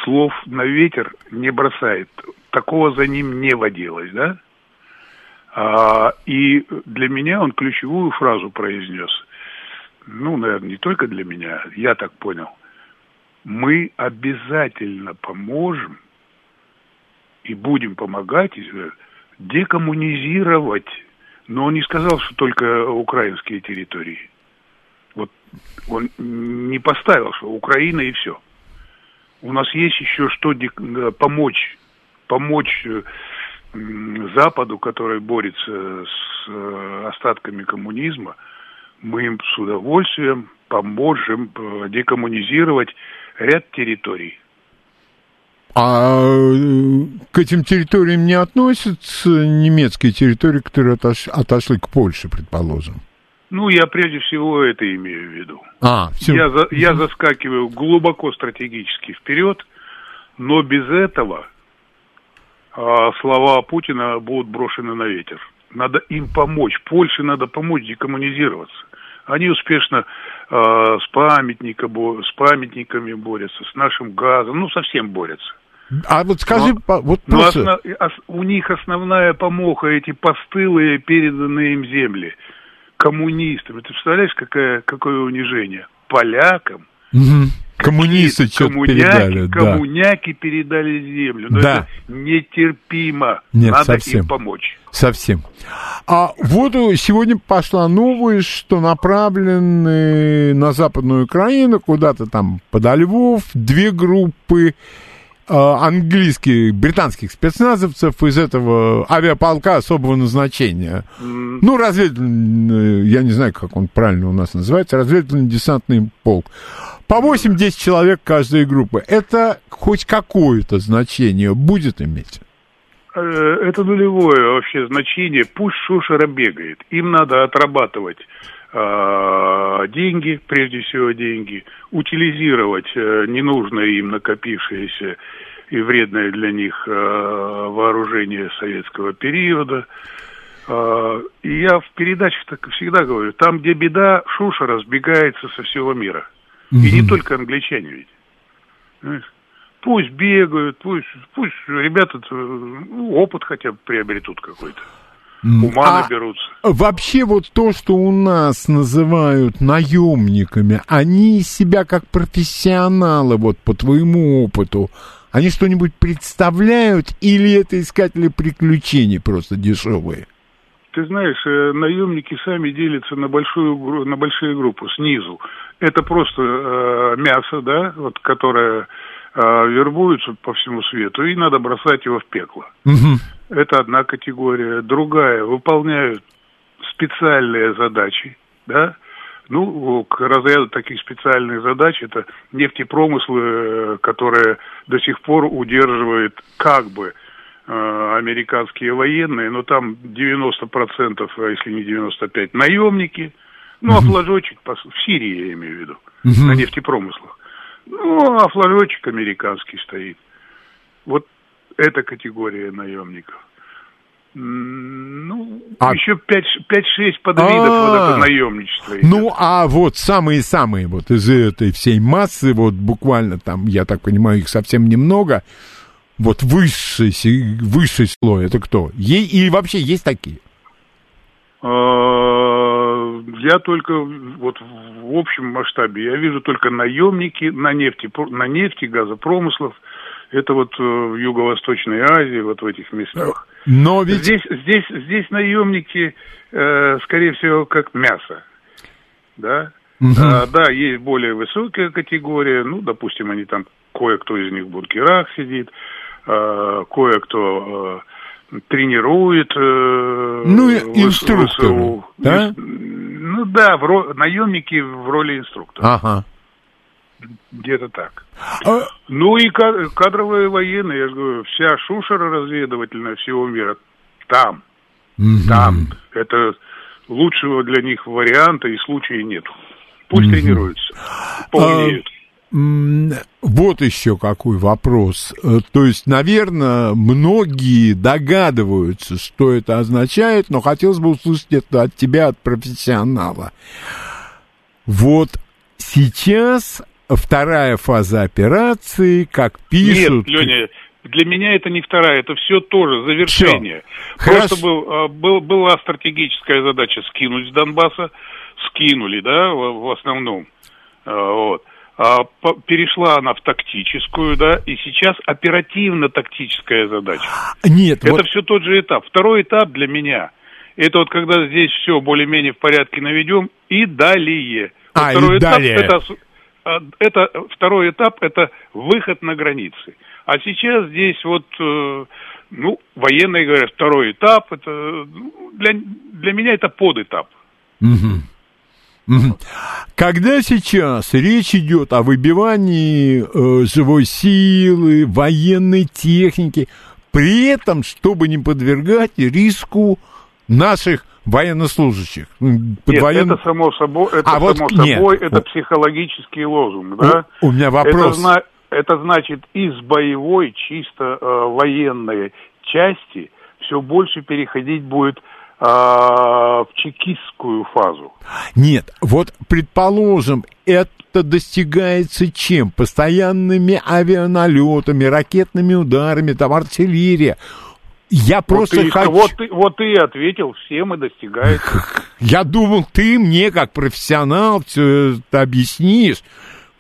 слов на ветер не бросает. Такого за ним не водилось, да? А, и для меня он ключевую фразу произнес. Ну, наверное, не только для меня, я так понял. Мы обязательно поможем и будем помогать декоммунизировать. Но он не сказал, что только украинские территории. Вот он не поставил, что Украина и все. У нас есть еще что помочь, помочь э, Западу, который борется с э, остатками коммунизма, мы им с удовольствием поможем э, декоммунизировать ряд территорий. А э, к этим территориям не относятся немецкие территории, которые отош... отошли к Польше, предположим? Ну, я прежде всего это имею в виду. А, все. Я, за, я заскакиваю глубоко стратегически вперед, но без этого а слова Путина будут брошены на ветер. Надо им помочь. Польше надо помочь декоммунизироваться. Они успешно э, с, памятником, с памятниками борются, с нашим газом, ну, совсем борются. А вот скажи, но, вот но просто... основ, ос, у них основная помоха эти постылые переданные им земли коммунистам. Ты представляешь, какое, какое унижение? Полякам, угу. Коммунисты передали. Коммуняки да. передали землю. Но да. это нетерпимо. Нет, Надо совсем. им помочь. Совсем. А вот сегодня пошла новость, что направлены на Западную Украину, куда-то там подо Львов, две группы английских, британских спецназовцев из этого авиаполка особого назначения. Mm. Ну, разведывательный, я не знаю, как он правильно у нас называется, разведывательно-десантный полк. По 8-10 человек каждой группы. Это хоть какое-то значение будет иметь? Э, это нулевое вообще значение. Пусть Шушера бегает. Им надо отрабатывать э, деньги, прежде всего деньги, утилизировать э, ненужное им накопившееся и вредное для них э, вооружение советского периода. Э, и я в передачах так всегда говорю, там, где беда, Шуша разбегается со всего мира. Угу. И не только англичане ведь. Пусть бегают, пусть, пусть ребята ну, опыт хотя бы приобретут какой-то. Ума а наберутся. Вообще вот то, что у нас называют наемниками, они себя как профессионалы, вот по твоему опыту, они что-нибудь представляют или это искатели приключений просто дешевые? Ты знаешь, э, наемники сами делятся на большую на большие группы снизу. Это просто э, мясо, да, вот которое э, вербуется по всему свету, и надо бросать его в пекло. Угу. Это одна категория. Другая выполняют специальные задачи, да. Ну, к разряду таких специальных задач это нефтепромыслы, э, которые до сих пор удерживают как бы Э, американские военные, но там 90%, а если не 95%, наемники, ну, а флажочек, в Сирии я имею в виду, на нефтепромыслах. Ну, а флажочек американский стоит. Вот эта категория наемников. Ну, а... еще 5-6 подвидов А-а-а. вот это наемничество. Идет. Ну, а вот самые-самые вот из этой всей массы, вот буквально там, я так понимаю, их совсем немного, вот высший, высший слой, это кто? Ей, и вообще есть такие? А, я только вот в общем масштабе, я вижу только наемники на нефти, на нефти, газопромыслов. Это вот э, в Юго-Восточной Азии, вот в этих местах. Но ведь... Здесь, здесь, здесь наемники, э, скорее всего, как мясо. Да? Угу. А, да, есть более высокая категория, ну, допустим, они там, кое-кто из них в бункерах сидит, э, кое-кто э, тренирует. Э, ну, инструкторы, да? Ну да, в ро... наемники в роли инструктора. Ага. Где-то так. А... Ну и кадровые военные, я же говорю, вся шушера разведывательная всего мира там. Угу. Там. Это лучшего для них варианта и случая нет. Пусть угу. тренируются, полнеют. Вот еще какой вопрос. Э, то есть, наверное, многие догадываются, что это означает, но хотелось бы услышать это от тебя, от профессионала. Вот сейчас вторая фаза операции, как пишут... Нет, Леня, для меня это не вторая, это все тоже завершение. Все. Просто был, а, был, была стратегическая задача скинуть с Донбасса, скинули, да, в, в основном. А, вот. А, перешла она в тактическую, да, и сейчас оперативно-тактическая задача. Нет, это вот... все тот же этап. Второй этап для меня это вот когда здесь все более-менее в порядке наведем и далее. А, второй и этап далее. Это, а, это второй этап это выход на границы. А сейчас здесь вот э, ну военные говорят второй этап это ну, для для меня это подэтап. Угу. Когда сейчас речь идет о выбивании э, живой силы, военной техники, при этом, чтобы не подвергать риску наших военнослужащих. Нет, воен... это само собой, это а само вот, собой, нет. это психологический лозунг, да? У, у меня вопрос. Это, зна... это значит из боевой, чисто э, военной части все больше переходить будет а, в чекистскую фазу. Нет, вот предположим, это достигается чем? Постоянными авианалетами, ракетными ударами, там артиллерия. Я просто вот ты, хочу... Вот ты, вот ты ответил, всем и достигается. Я думал, ты мне, как профессионал, все это объяснишь.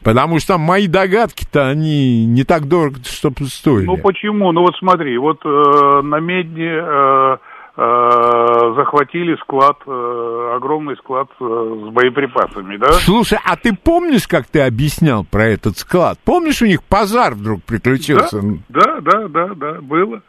Потому что мои догадки-то, они не так дорого, чтобы стоили. Ну почему? Ну вот смотри, вот э, на медне... Э, Э, захватили склад, э, огромный склад э, с боеприпасами, да? Слушай, а ты помнишь, как ты объяснял про этот склад? Помнишь, у них пожар вдруг приключился? Да, да, да, да, да было,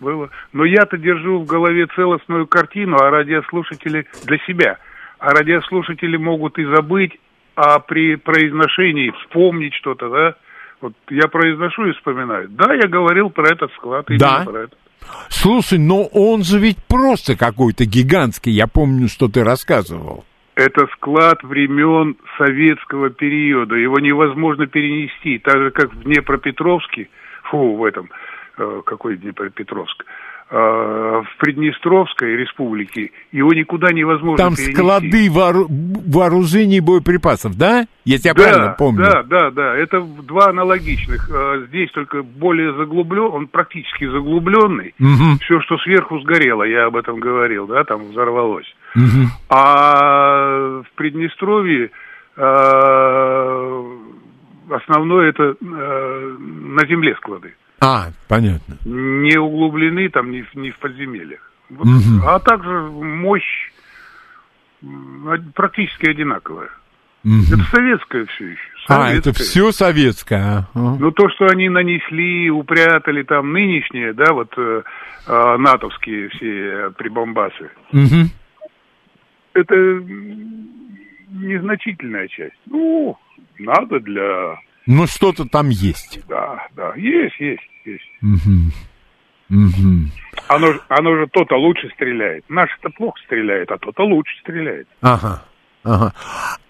было. Но я-то держу в голове целостную картину, а радиослушатели для себя. А радиослушатели могут и забыть, а при произношении вспомнить что-то, да? Вот я произношу и вспоминаю. Да, я говорил про этот склад, да. про этот. Слушай, но он же ведь просто какой-то гигантский, я помню, что ты рассказывал. Это склад времен советского периода, его невозможно перенести, так же, как в Днепропетровске, фу, в этом, какой Днепропетровск, Э, в Приднестровской республике, его никуда невозможно Там перенести. склады воору... вооружений и боеприпасов, да? Если я да, правильно помню. Да, да, да. Это два аналогичных. Э, здесь только более заглублен, он практически заглубленный. Угу. Все, что сверху сгорело, я об этом говорил, да, там взорвалось. Угу. А в Приднестровье э, основное это на земле склады. А, понятно. Не углублены там ни, ни в подземельях. Вот. Угу. А также мощь практически одинаковая. Угу. Это советское все еще. Советское. А, это все советское. Угу. Ну, то, что они нанесли, упрятали там нынешние, да, вот э, э, натовские все прибамбасы, угу. это незначительная часть. Ну, надо для ну, что-то там есть. Да, да, есть, есть, есть. Угу. Угу. Оно, оно же то-то лучше стреляет. Наш-то плохо стреляет, а то-то лучше стреляет. Ага. Ага.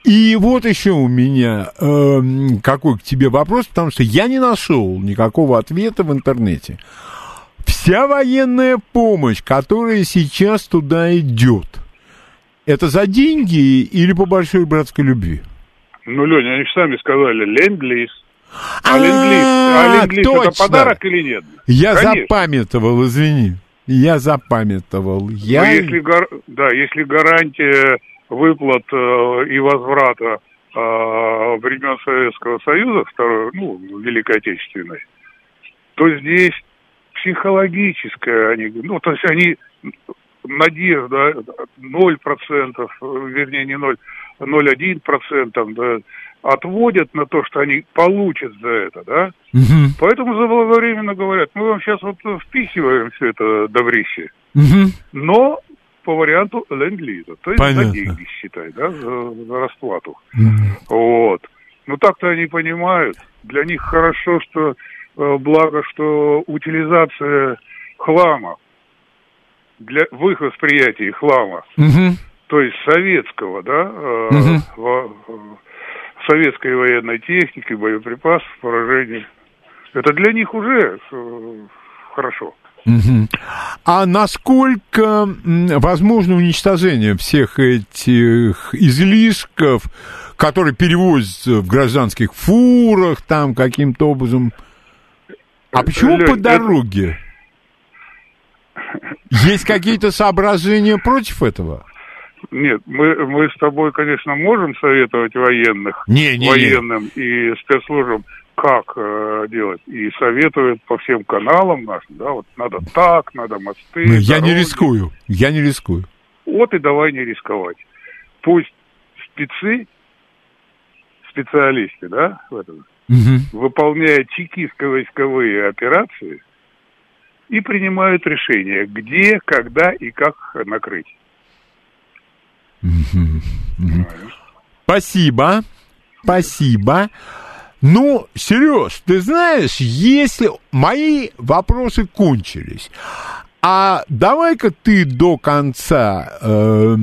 И вот еще у меня э, какой к тебе вопрос, потому что я не нашел никакого ответа в интернете. Вся военная помощь, которая сейчас туда идет, это за деньги или по большой братской любви? Ну, Леня, они же сами сказали, ленд-лиз. А, а ленд-лиз, а это подарок или нет? Я Конечно. запамятовал, извини. Я запамятовал. Я... Но если, да, если гарантия выплат э, и возврата э, времен Советского Союза, второй, ну, Великой Отечественной, то здесь психологическая, они, ну, то есть они надежда 0%, вернее, не 0, 0,1% да, отводят на то, что они получат за это, да? Угу. Поэтому заблаговременно говорят, мы вам сейчас вот впихиваем все это добрище, угу. но по варианту ленд-лиза, то есть Понятно. за деньги, считай, да, за, за расплату. Угу. Вот. Ну так-то они понимают. Для них хорошо, что э, благо, что утилизация хлама для в их восприятии хлама, угу. то есть советского, да, угу. во, советской военной техники, боеприпасов, поражений, это для них уже э, хорошо. Угу. А насколько возможно уничтожение всех этих излишков, которые перевозятся в гражданских фурах, там каким-то образом? А почему Лень, по дороге? Есть какие-то соображения против этого? Нет, мы, мы с тобой, конечно, можем советовать военных, не, не, военным не. и спецслужбам, как э, делать. И советуют по всем каналам нашим, да, вот надо так, надо мосты. Ну, я не рискую, я не рискую. Вот и давай не рисковать. Пусть спецы, специалисты, да, в этом, угу. выполняя чекистско-войсковые операции, и принимают решение, где, когда и как накрыть. Спасибо. Спасибо. Ну, Сереж, ты знаешь, если мои вопросы кончились, а давай-ка ты до конца, э,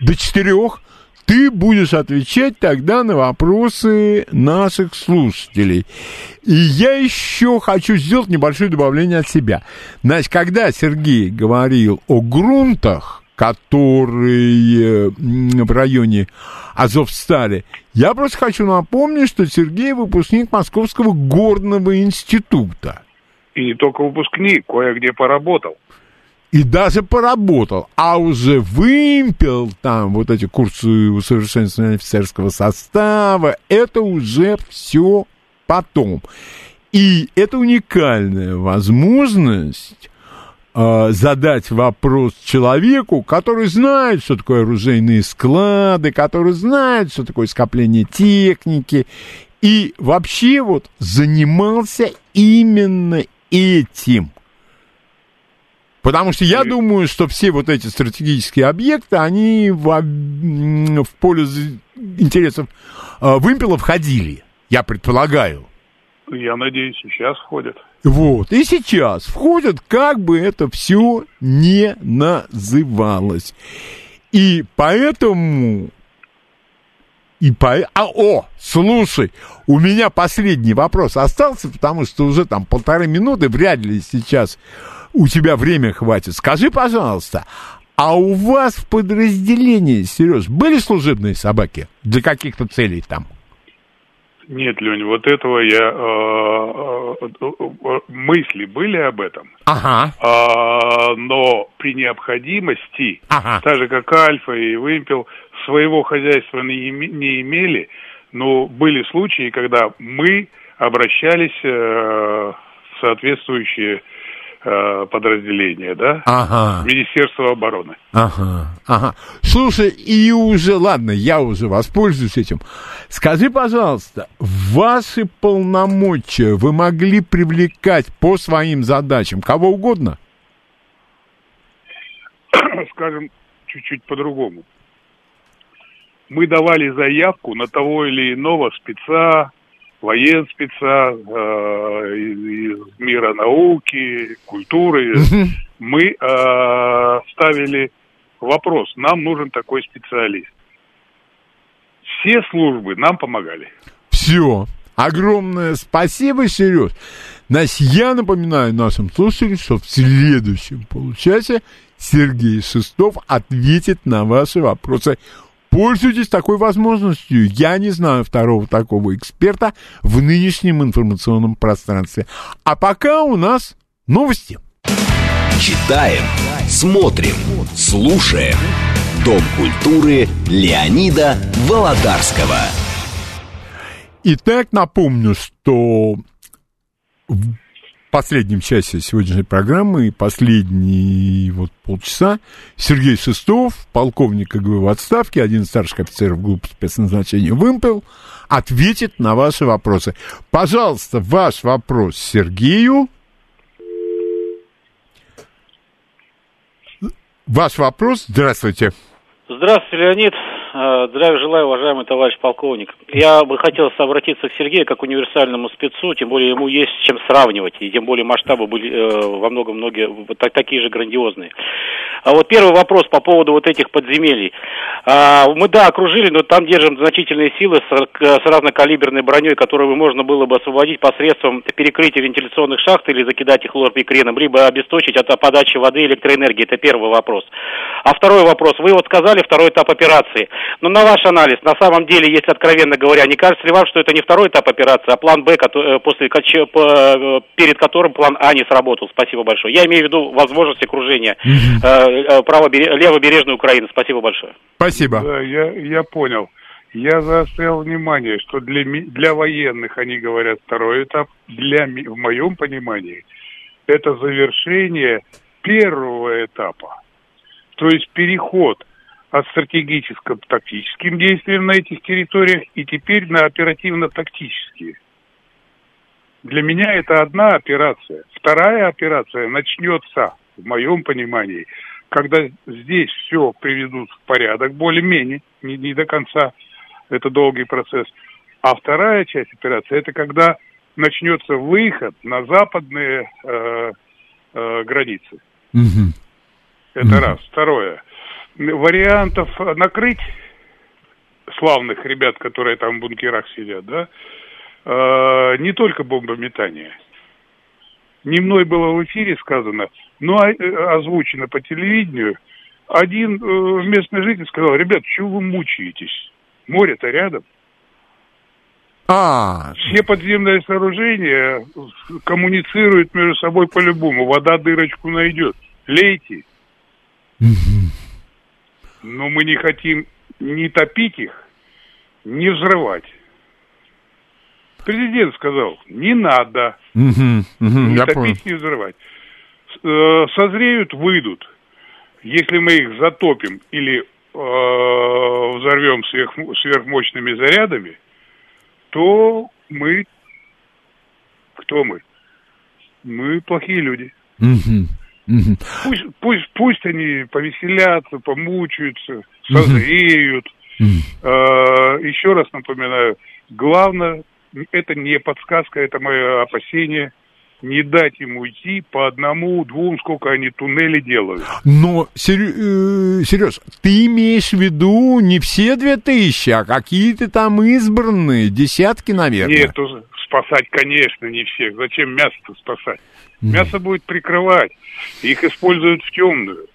до четырех, ты будешь отвечать тогда на вопросы наших слушателей. И я еще хочу сделать небольшое добавление от себя. Значит, когда Сергей говорил о грунтах, которые в районе Азовстали, я просто хочу напомнить, что Сергей выпускник Московского горного института. И не только выпускник, кое-где поработал и даже поработал, а уже вымпел там вот эти курсы усовершенствования офицерского состава, это уже все потом. И это уникальная возможность э, задать вопрос человеку, который знает, что такое оружейные склады, который знает, что такое скопление техники, и вообще вот занимался именно этим. Потому что я думаю, что все вот эти стратегические объекты, они в, в поле интересов э, вымпела входили, я предполагаю. Я надеюсь, сейчас входят. Вот, и сейчас входят, как бы это все не называлось. И поэтому... И по... А, о, слушай, у меня последний вопрос остался, потому что уже там полторы минуты, вряд ли сейчас у тебя время хватит. Скажи, пожалуйста, а у вас в подразделении, Сереж, были служебные собаки для каких-то целей там? Нет, Лень, вот этого я... Э, э, э, мысли были об этом. Ага. Э, но при необходимости, ага. так же как Альфа и Вымпел, своего хозяйства не, не имели, но были случаи, когда мы обращались э, в соответствующие подразделение, да? Ага. Министерство обороны. Ага, ага. Слушай, и уже, ладно, я уже воспользуюсь этим. Скажи, пожалуйста, ваши полномочия вы могли привлекать по своим задачам кого угодно? Скажем, чуть-чуть по-другому. Мы давали заявку на того или иного спеца, военспеца, э, из, мира науки, культуры. Мы э, ставили вопрос, нам нужен такой специалист. Все службы нам помогали. Все. Огромное спасибо, Сереж. Значит, я напоминаю нашим слушателям, что в следующем получасе Сергей Шестов ответит на ваши вопросы Пользуйтесь такой возможностью. Я не знаю второго такого эксперта в нынешнем информационном пространстве. А пока у нас новости. Читаем, смотрим, слушаем. Дом культуры Леонида Володарского. Итак, напомню, что последнем часе сегодняшней программы и последние вот полчаса Сергей Шестов, полковник КГБ в отставке, один из старших офицеров группы спецназначения «Вымпел», ответит на ваши вопросы. Пожалуйста, ваш вопрос Сергею. Ваш вопрос. Здравствуйте. Здравствуйте, Леонид. Э, здравия желаю, уважаемый товарищ полковник. Я бы хотел обратиться к Сергею как универсальному спецу, тем более ему есть с чем сравнивать, и тем более масштабы были э, во многом многие так, такие же грандиозные. А вот первый вопрос по поводу вот этих подземелий. А, мы, да, окружили, но там держим значительные силы с, с разнокалиберной броней, которую можно было бы освободить посредством перекрытия вентиляционных шахт или закидать их лорпикреном, либо обесточить от подачи воды и электроэнергии. Это первый вопрос. А второй вопрос. Вы вот сказали второй этап операции. Но на ваш анализ, на самом деле, если откровенно говоря, не кажется ли вам, что это не второй этап операции, а план Б, который, э, после, э, перед которым план А не сработал? Спасибо большое. Я имею в виду возможность окружения э, э, право, левобережной Украины. Спасибо большое. Спасибо. Да, я, я понял. Я заострял внимание, что для, для военных они говорят второй этап. Для, в моем понимании, это завершение первого этапа. То есть переход от стратегического к тактическим действиям на этих территориях и теперь на оперативно-тактические. Для меня это одна операция. Вторая операция начнется, в моем понимании, когда здесь все приведут в порядок, более-менее, не, не до конца, это долгий процесс. А вторая часть операции, это когда начнется выход на западные э, э, границы. Угу. Это угу. раз. Второе вариантов накрыть славных ребят, которые там в бункерах сидят, да, э, не только бомбометание. Не мной было в эфире сказано, но э, озвучено по телевидению. Один э, местный житель сказал, ребят, чего вы мучаетесь? Море-то рядом. А. Все подземные сооружения коммуницируют между собой по-любому. Вода дырочку найдет. Лейте. Угу но мы не хотим не топить их, не взрывать. Президент сказал, не надо угу, угу, не я топить, понял. не взрывать. э, созреют, выйдут. Если мы их затопим или э, взорвем сверх, сверхмощными зарядами, то мы... Кто мы? Мы плохие люди. Пусть, пусть, пусть они повеселятся, помучаются, созреют. Uh, еще раз напоминаю, главное, это не подсказка, это мое опасение – не дать им уйти по одному, двум, сколько они туннели делают. Но, Сереж, э, ты имеешь в виду не все две тысячи, а какие-то там избранные, десятки, наверное? Нет, спасать, конечно, не всех. Зачем мясо-то спасать? Мясо будет прикрывать. Их используют в темную.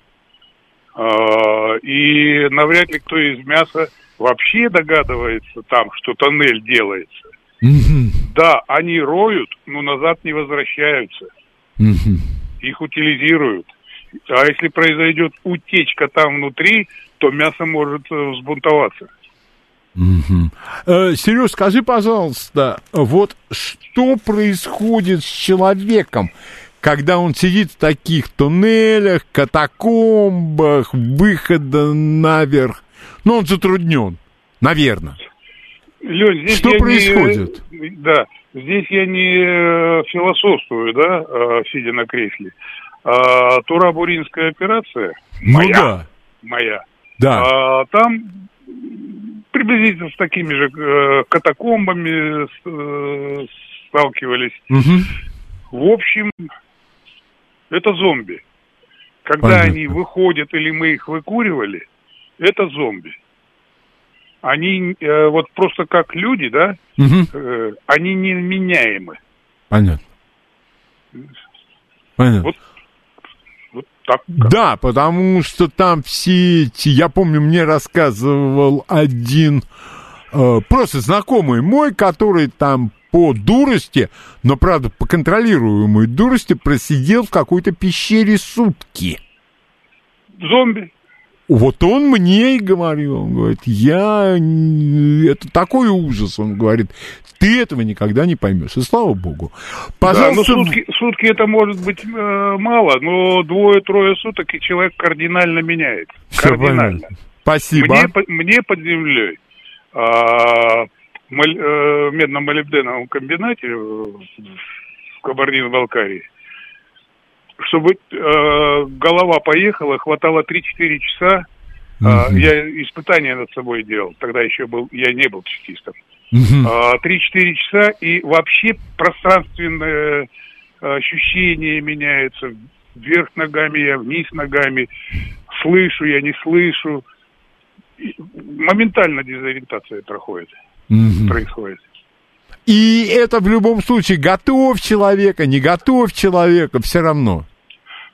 А, и навряд ли кто из мяса вообще догадывается там, что тоннель делается. Да, они роют, но назад не возвращаются. Их утилизируют. А если произойдет утечка там внутри, то мясо может э, взбунтоваться. Угу. Э, Сереж, скажи, пожалуйста, вот что происходит с человеком, когда он сидит в таких туннелях, катакомбах, выхода наверх? Ну, он затруднен, наверное. Лень, здесь Что происходит? Не, да, здесь я не э, философствую, да, э, сидя на кресле. А, Тура-Буринская операция, ну, моя, да. моя, да. А, там приблизительно с такими же э, катакомбами сталкивались. Угу. В общем, это зомби. Когда Понятно. они выходят или мы их выкуривали, это зомби они э, вот просто как люди, да, угу. э, они неменяемы. Понятно. Понятно. Вот, вот так. Как. Да, потому что там все эти, я помню, мне рассказывал один э, просто знакомый мой, который там по дурости, но, правда, по контролируемой дурости просидел в какой-то пещере сутки. Зомби. Вот он мне и говорил, он говорит, я, это такой ужас, он говорит, ты этого никогда не поймешь, и слава богу. Пожалуйста. Да, ну сутки, сутки это может быть э, мало, но двое-трое суток и человек кардинально меняется. Все кардинально. Понятно. Спасибо. Мне, мне под землей а, моль, э, медно-молибденовом комбинате в Кабардино-Балкарии чтобы э, голова поехала, хватало 3-4 часа. Uh-huh. Э, я испытания над собой делал, тогда еще был, я не был чекистом. Uh-huh. Э, 3-4 часа, и вообще пространственное ощущение меняется. Вверх ногами я, вниз ногами. Слышу я, не слышу. И моментально дезориентация проходит. Uh-huh. Происходит. И это в любом случае готов человека, не готов человека, все равно.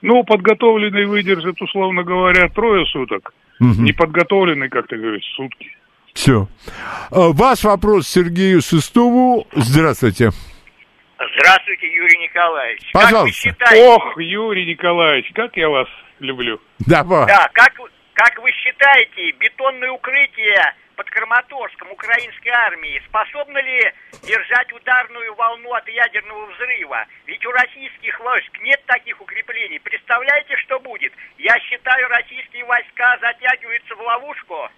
Ну, подготовленный выдержит, условно говоря, трое суток. Угу. Неподготовленный, как ты говоришь, сутки. Все. А, ваш вопрос Сергею Шестову. Здравствуйте. Здравствуйте, Юрий Николаевич. Пожалуйста. Как вы считаете... Ох, Юрий Николаевич, как я вас люблю. Давай. Да, как, как вы считаете, бетонное укрытие под Краматорском украинской армии способны ли держать ударную волну от ядерного взрыва? Ведь у российских войск нет таких укреплений. Представляете, что будет? Я считаю, российские войска затягиваются в ловушку.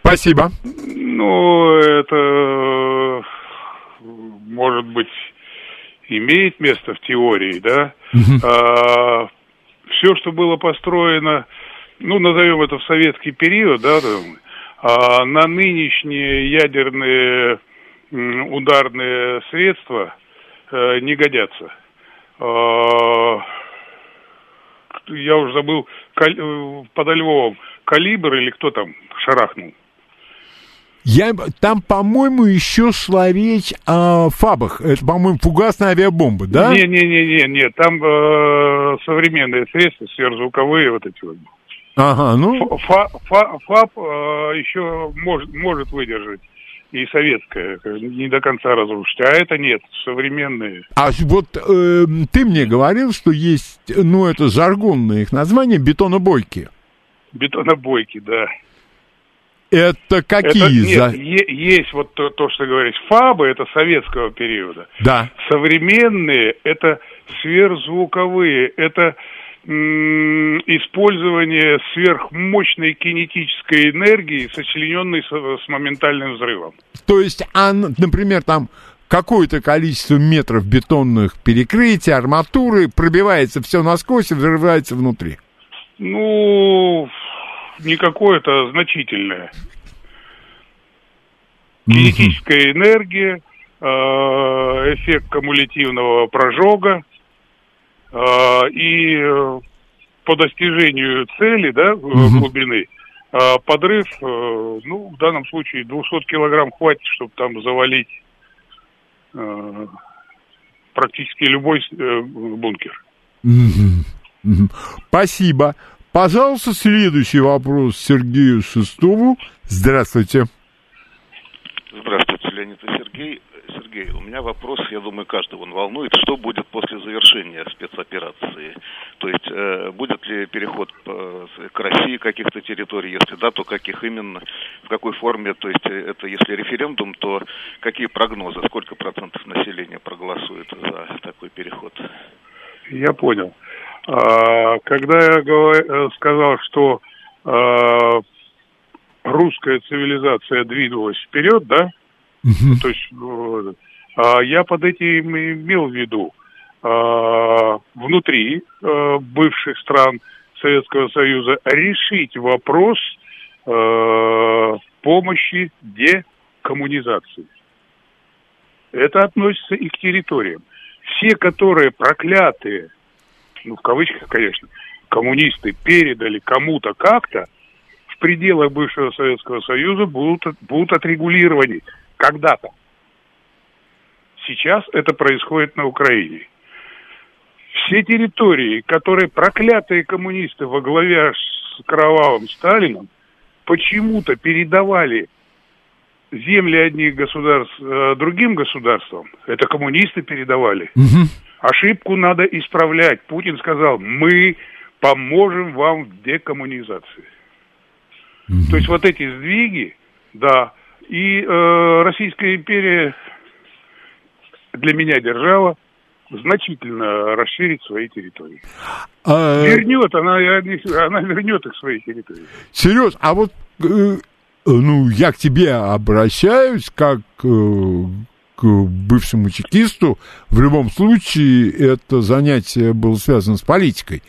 Спасибо. Ну, это может быть имеет место в теории, да. Угу. А, все, что было построено ну, назовем это в советский период, да, там, а на нынешние ядерные ударные средства э, не годятся. Э, я уже забыл, каль, э, подо Львовом калибр или кто там шарахнул. Я, там, по-моему, еще шла речь о ФАБах. Это, по-моему, фугасная авиабомба, да? Не-не-не, не, там э, современные средства, сверхзвуковые вот эти вот. Ага, ну... Фа, фа, ФАП э, еще может, может выдержать и советская, не до конца разрушить, а это нет, современные. А вот э, ты мне говорил, что есть, ну, это жаргонное их название, бетонобойки. Бетонобойки, да. Это какие? Это, нет, за... есть вот то, то, что говоришь, ФАБы, это советского периода. Да. Современные, это сверхзвуковые, это использование сверхмощной кинетической энергии, сочлененной с, с моментальным взрывом. То есть, а, например, там какое-то количество метров бетонных перекрытий, арматуры, пробивается все насквозь и взрывается внутри? Ну, не какое-то значительное. Кинетическая энергия, э, эффект кумулятивного прожога, и э, по достижению цели, да, глубины, подрыв, ну, в данном случае 200 килограмм хватит, чтобы там завалить практически любой бункер. Спасибо. Пожалуйста, следующий вопрос Сергею Шестову. Здравствуйте. Здравствуйте, Леонид и Сергей. Сергей, у меня вопрос, я думаю, каждого он волнует. Что будет после завершения спецоперации? То есть э, будет ли переход по, к России каких-то территорий? Если да, то каких именно? В какой форме? То есть э, это если референдум, то какие прогнозы? Сколько процентов населения проголосует за такой переход? Я понял. А, когда я э, сказал, что а, русская цивилизация двинулась вперед, да, то есть а, я под этим имел в виду внутри бывших стран Советского Союза решить вопрос помощи декоммунизации. Это относится и к территориям. Все, которые проклятые ну, в кавычках, конечно, коммунисты передали кому-то как-то, в пределах бывшего Советского Союза будут, будут отрегулированы когда-то. Сейчас это происходит на Украине. Все территории, которые проклятые коммунисты во главе с кровавым Сталином почему-то передавали земли одних государств э, другим государствам, это коммунисты передавали. Угу. Ошибку надо исправлять. Путин сказал, мы поможем вам в декоммунизации. Угу. То есть вот эти сдвиги, да, и э, Российская империя для меня держава значительно расширить свои территории. А... Вернет, она, она вернет их свои территории. Сереж, а вот э, ну, я к тебе обращаюсь как э, к бывшему чекисту, в любом случае это занятие было связано с политикой.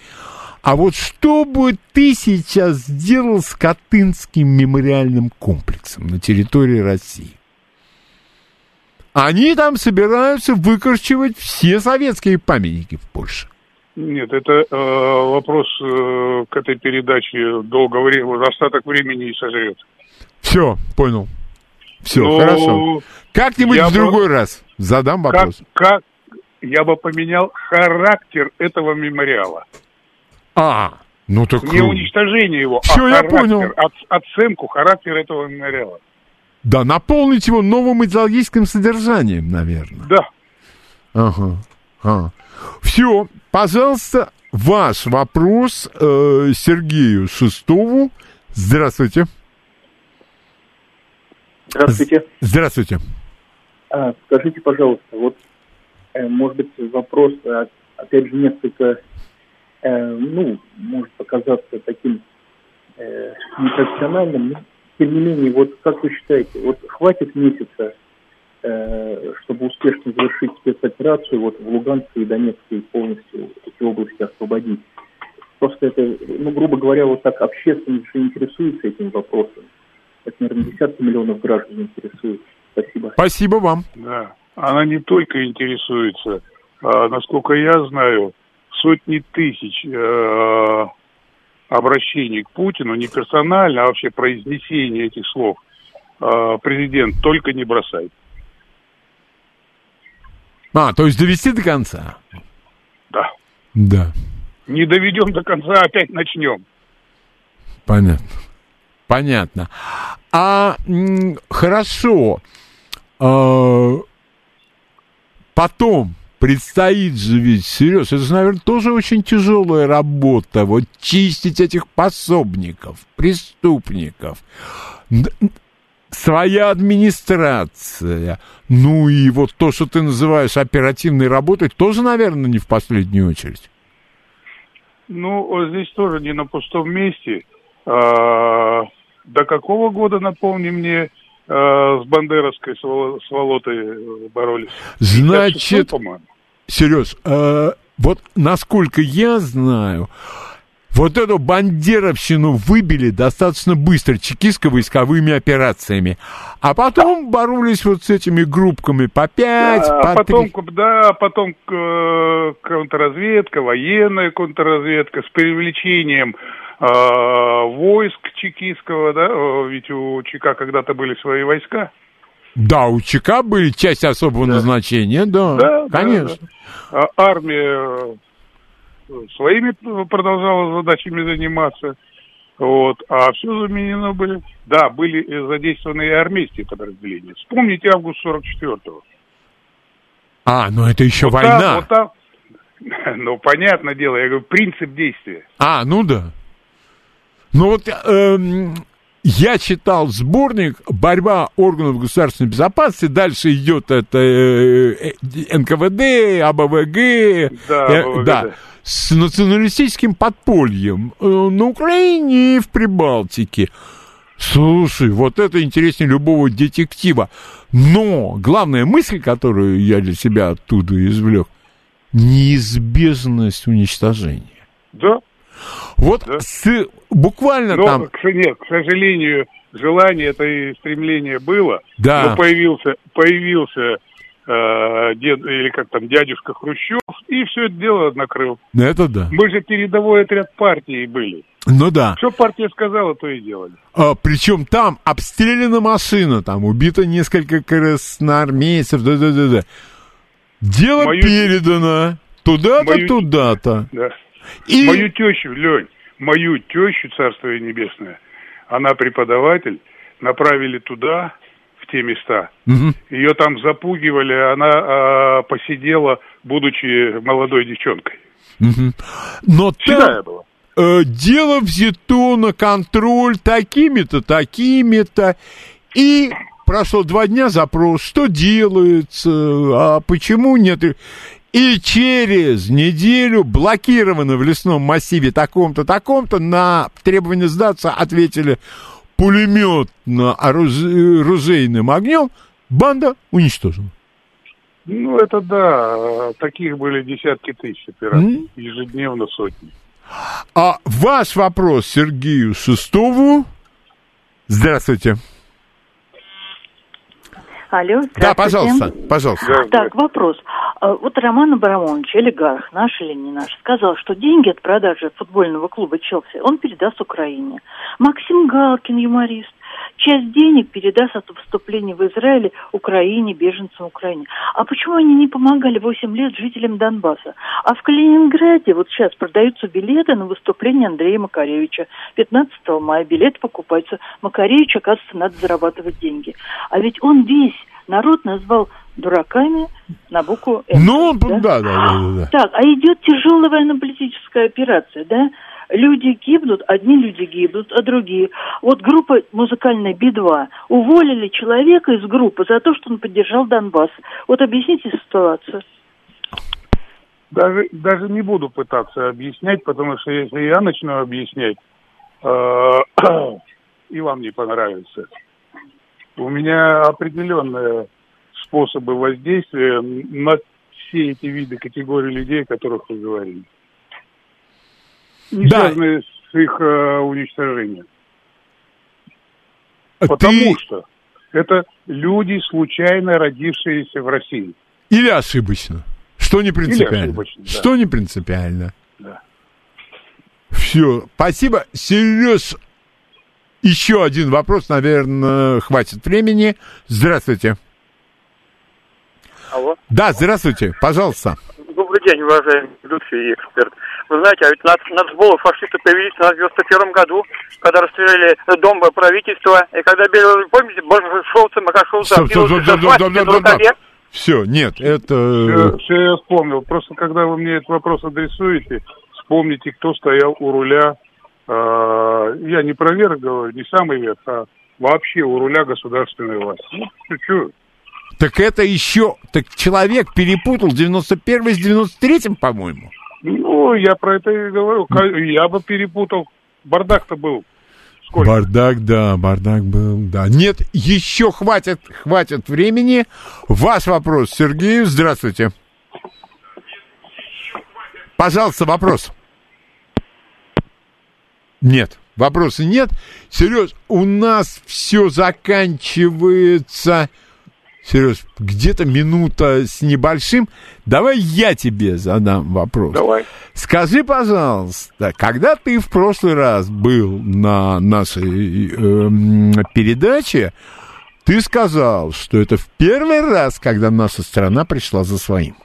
А вот что бы ты сейчас сделал с Катынским мемориальным комплексом на территории России? Они там собираются выкорчевать все советские памятники в Польше. Нет, это э, вопрос э, к этой передаче долго времени, остаток времени и сожрет. Все, понял. Все, ну, хорошо. Как-нибудь в другой бы, раз задам вопрос. Как, как я бы поменял характер этого мемориала. А, ну так... Не уничтожение его, Все, а я характер, понял. оценку характера этого мемориала. Да, наполнить его новым идеологическим содержанием, наверное. Да. Ага. ага. Все, пожалуйста, ваш вопрос э, Сергею Шестову. Здравствуйте. Здравствуйте. Здравствуйте. А, скажите, пожалуйста, вот, э, может быть, вопрос, а, опять же, несколько, ну, может показаться таким э, непрофессиональным, но, тем не менее, вот как вы считаете, вот хватит месяца, э, чтобы успешно завершить спецоперацию вот в Луганской и Донецкой полностью эти области освободить? Просто это, ну, грубо говоря, вот так общественность же интересуется этим вопросом это, наверное, десятки миллионов граждан интересует. Спасибо. Спасибо вам. Да. Она не только интересуется, а, насколько я знаю, сотни тысяч э, обращений к Путину, не персонально, а вообще произнесение этих слов э, президент только не бросает. А, то есть довести до конца? Да. Да. Не доведем до конца, опять начнем. Понятно. Понятно. А хорошо. А, потом предстоит же ведь, серьезно, это же, наверное, тоже очень тяжелая работа, вот чистить этих пособников, преступников. своя администрация, ну и вот то, что ты называешь оперативной работой, тоже, наверное, не в последнюю очередь. Ну, здесь тоже не на пустом месте. А, до какого года, напомни мне, а, с Бандеровской, с, Волотой боролись? Значит, Сереж, а, вот насколько я знаю, вот эту бандеровщину выбили достаточно быстро чекистско-войсковыми операциями. А потом боролись вот с этими группками по пять, да, по потом, три. Да, потом э, контрразведка, военная контрразведка с привлечением э, войск чекистского, да, ведь у ЧК когда-то были свои войска. Да, у ЧК были часть особого да. назначения, да, да конечно. Да, да. А армия своими продолжала задачами заниматься. Вот. А все заменено были. Да, были задействованы и армейские подразделения. Вспомните август 44-го. А, ну это еще вот война. Там, вот там, ну, понятное дело, я говорю, принцип действия. А, ну да. Ну вот эм, я читал сборник «Борьба органов государственной безопасности». Дальше идет это э, э, НКВД, АБВГ. Да, э, АБВГ, да. С националистическим подпольем на Украине и в Прибалтике. Слушай, вот это интереснее любого детектива. Но главная мысль, которую я для себя оттуда извлек, неизбежность уничтожения. Да, вот да. с, буквально но, там... Нет, к сожалению, желание, это и стремление было. Да. Но появился, появился э, дед, или как там, дядюшка Хрущев, и все это дело накрыл. Это да. Мы же передовой отряд партии были. Ну да. Что партия сказала, то и делали. А, причем там обстреляна машина, там убито несколько красноармейцев, да-да-да-да. Дело Мою... передано туда-то, Мою... туда-то. Да. И... Мою тещу, Лень, мою тещу, Царство Небесное, она преподаватель, направили туда, в те места. Угу. Ее там запугивали, она а, посидела, будучи молодой девчонкой. Угу. Но там, была. Э, дело взято на контроль такими-то, такими-то. И прошло два дня запрос, что делается, а почему нет. И через неделю блокировано в лесном массиве таком-то, таком-то, на требование сдаться ответили пулеметно-оружейным огнем, банда уничтожена. Ну, это да, таких были десятки тысяч операций, mm? ежедневно сотни. А ваш вопрос Сергею Шестову. Здравствуйте. Алло, Да, пожалуйста, пожалуйста. Так, вопрос. А, вот Роман Абрамович, олигарх, наш или не наш, сказал, что деньги от продажи футбольного клуба Челси он передаст Украине. Максим Галкин, юморист, часть денег передаст от выступления в Израиле Украине, беженцам Украине. А почему они не помогали 8 лет жителям Донбасса? А в Калининграде вот сейчас продаются билеты на выступление Андрея Макаревича. 15 мая билеты покупаются. Макаревич, оказывается, надо зарабатывать деньги. А ведь он весь народ назвал дураками на букву М. Ну, да? Да, да, да, да. Так, а идет тяжелая военно-политическая операция, да? Люди гибнут, одни люди гибнут, а другие. Вот группа музыкальная Би-2 уволили человека из группы за то, что он поддержал Донбасс. Вот объясните ситуацию. Даже, даже не буду пытаться объяснять, потому что если я начну объяснять, э, и вам не понравится. У меня определенные способы воздействия на все эти виды категорий людей, о которых вы говорили не да. связанные с их э, уничтожением. А Потому Ты... что это люди, случайно родившиеся в России. Или ошибочно. Что не принципиально. ошибочно, да. Что не принципиально. Да. Все. Спасибо. Сереж, еще один вопрос, наверное, хватит времени. Здравствуйте. Алло. Да, здравствуйте. Пожалуйста. Добрый день, уважаемый ведущий и эксперт. Вы знаете, а ведь над, нацболы фашисты появились в 91 году, когда расстреляли дом правительства, и когда, помните, Большевцев, Макашовцев, все, нет, это... Все, все я вспомнил. Просто когда вы мне этот вопрос адресуете, вспомните, кто стоял у руля. Э, я не про верх говорю, не самый верх, а вообще у руля государственной власти. Ну, чуть-чуть. Так это еще... Так человек перепутал 91 с 93 по-моему. Ну, я про это и говорю. Я бы перепутал. Бардак-то был. Сколько? Бардак, да, бардак был, да. Нет, еще хватит, хватит времени. Ваш вопрос, Сергею. Здравствуйте. Пожалуйста, вопрос. Нет, вопроса нет. Сереж, у нас все заканчивается Сереж, где-то минута с небольшим. Давай я тебе задам вопрос. Давай. Скажи, пожалуйста, когда ты в прошлый раз был на нашей э, передаче, ты сказал, что это в первый раз, когда наша страна пришла за своим.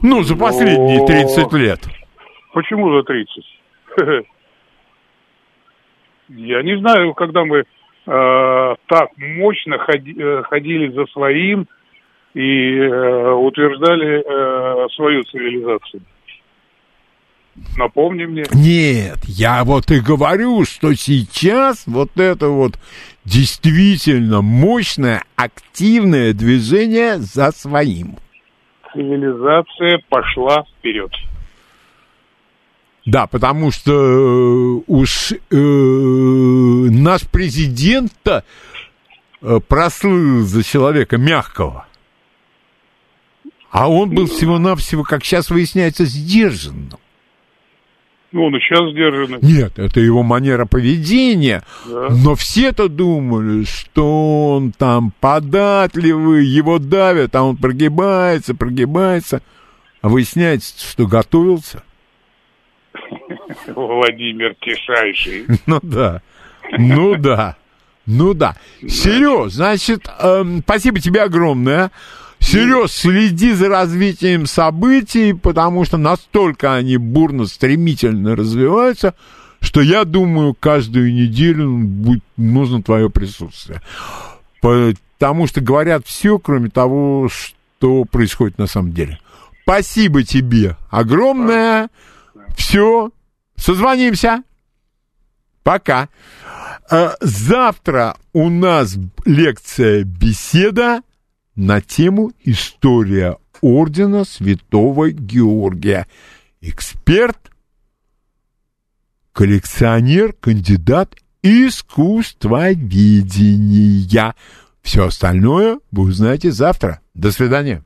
Ну, за последние Но... 30 лет. Почему за 30? Я не знаю, когда мы так мощно э, ходили за своим и э, утверждали э, свою цивилизацию. Напомни мне. Нет, я вот и говорю, что сейчас вот это вот действительно мощное, активное движение за своим. Цивилизация пошла вперед. Да, потому что э, уж э, наш президент-то э, прослыл за человека мягкого. А он был всего-навсего, как сейчас выясняется, сдержанным. Ну, он и сейчас сдержанный. Нет, это его манера поведения. Да. Но все-то думали, что он там податливый, его давят, а он прогибается, прогибается. А выясняется, что готовился. Владимир Тишайший. Ну да, ну да, ну да. Сереж, значит, эм, спасибо тебе огромное. Сереж, следи за развитием событий, потому что настолько они бурно, стремительно развиваются, что я думаю, каждую неделю будет нужно твое присутствие. Потому что говорят все, кроме того, что происходит на самом деле. Спасибо тебе огромное. Все, созвонимся. Пока. Э, завтра у нас лекция беседа на тему «История Ордена Святого Георгия». Эксперт, коллекционер, кандидат искусствоведения. Все остальное вы узнаете завтра. До свидания.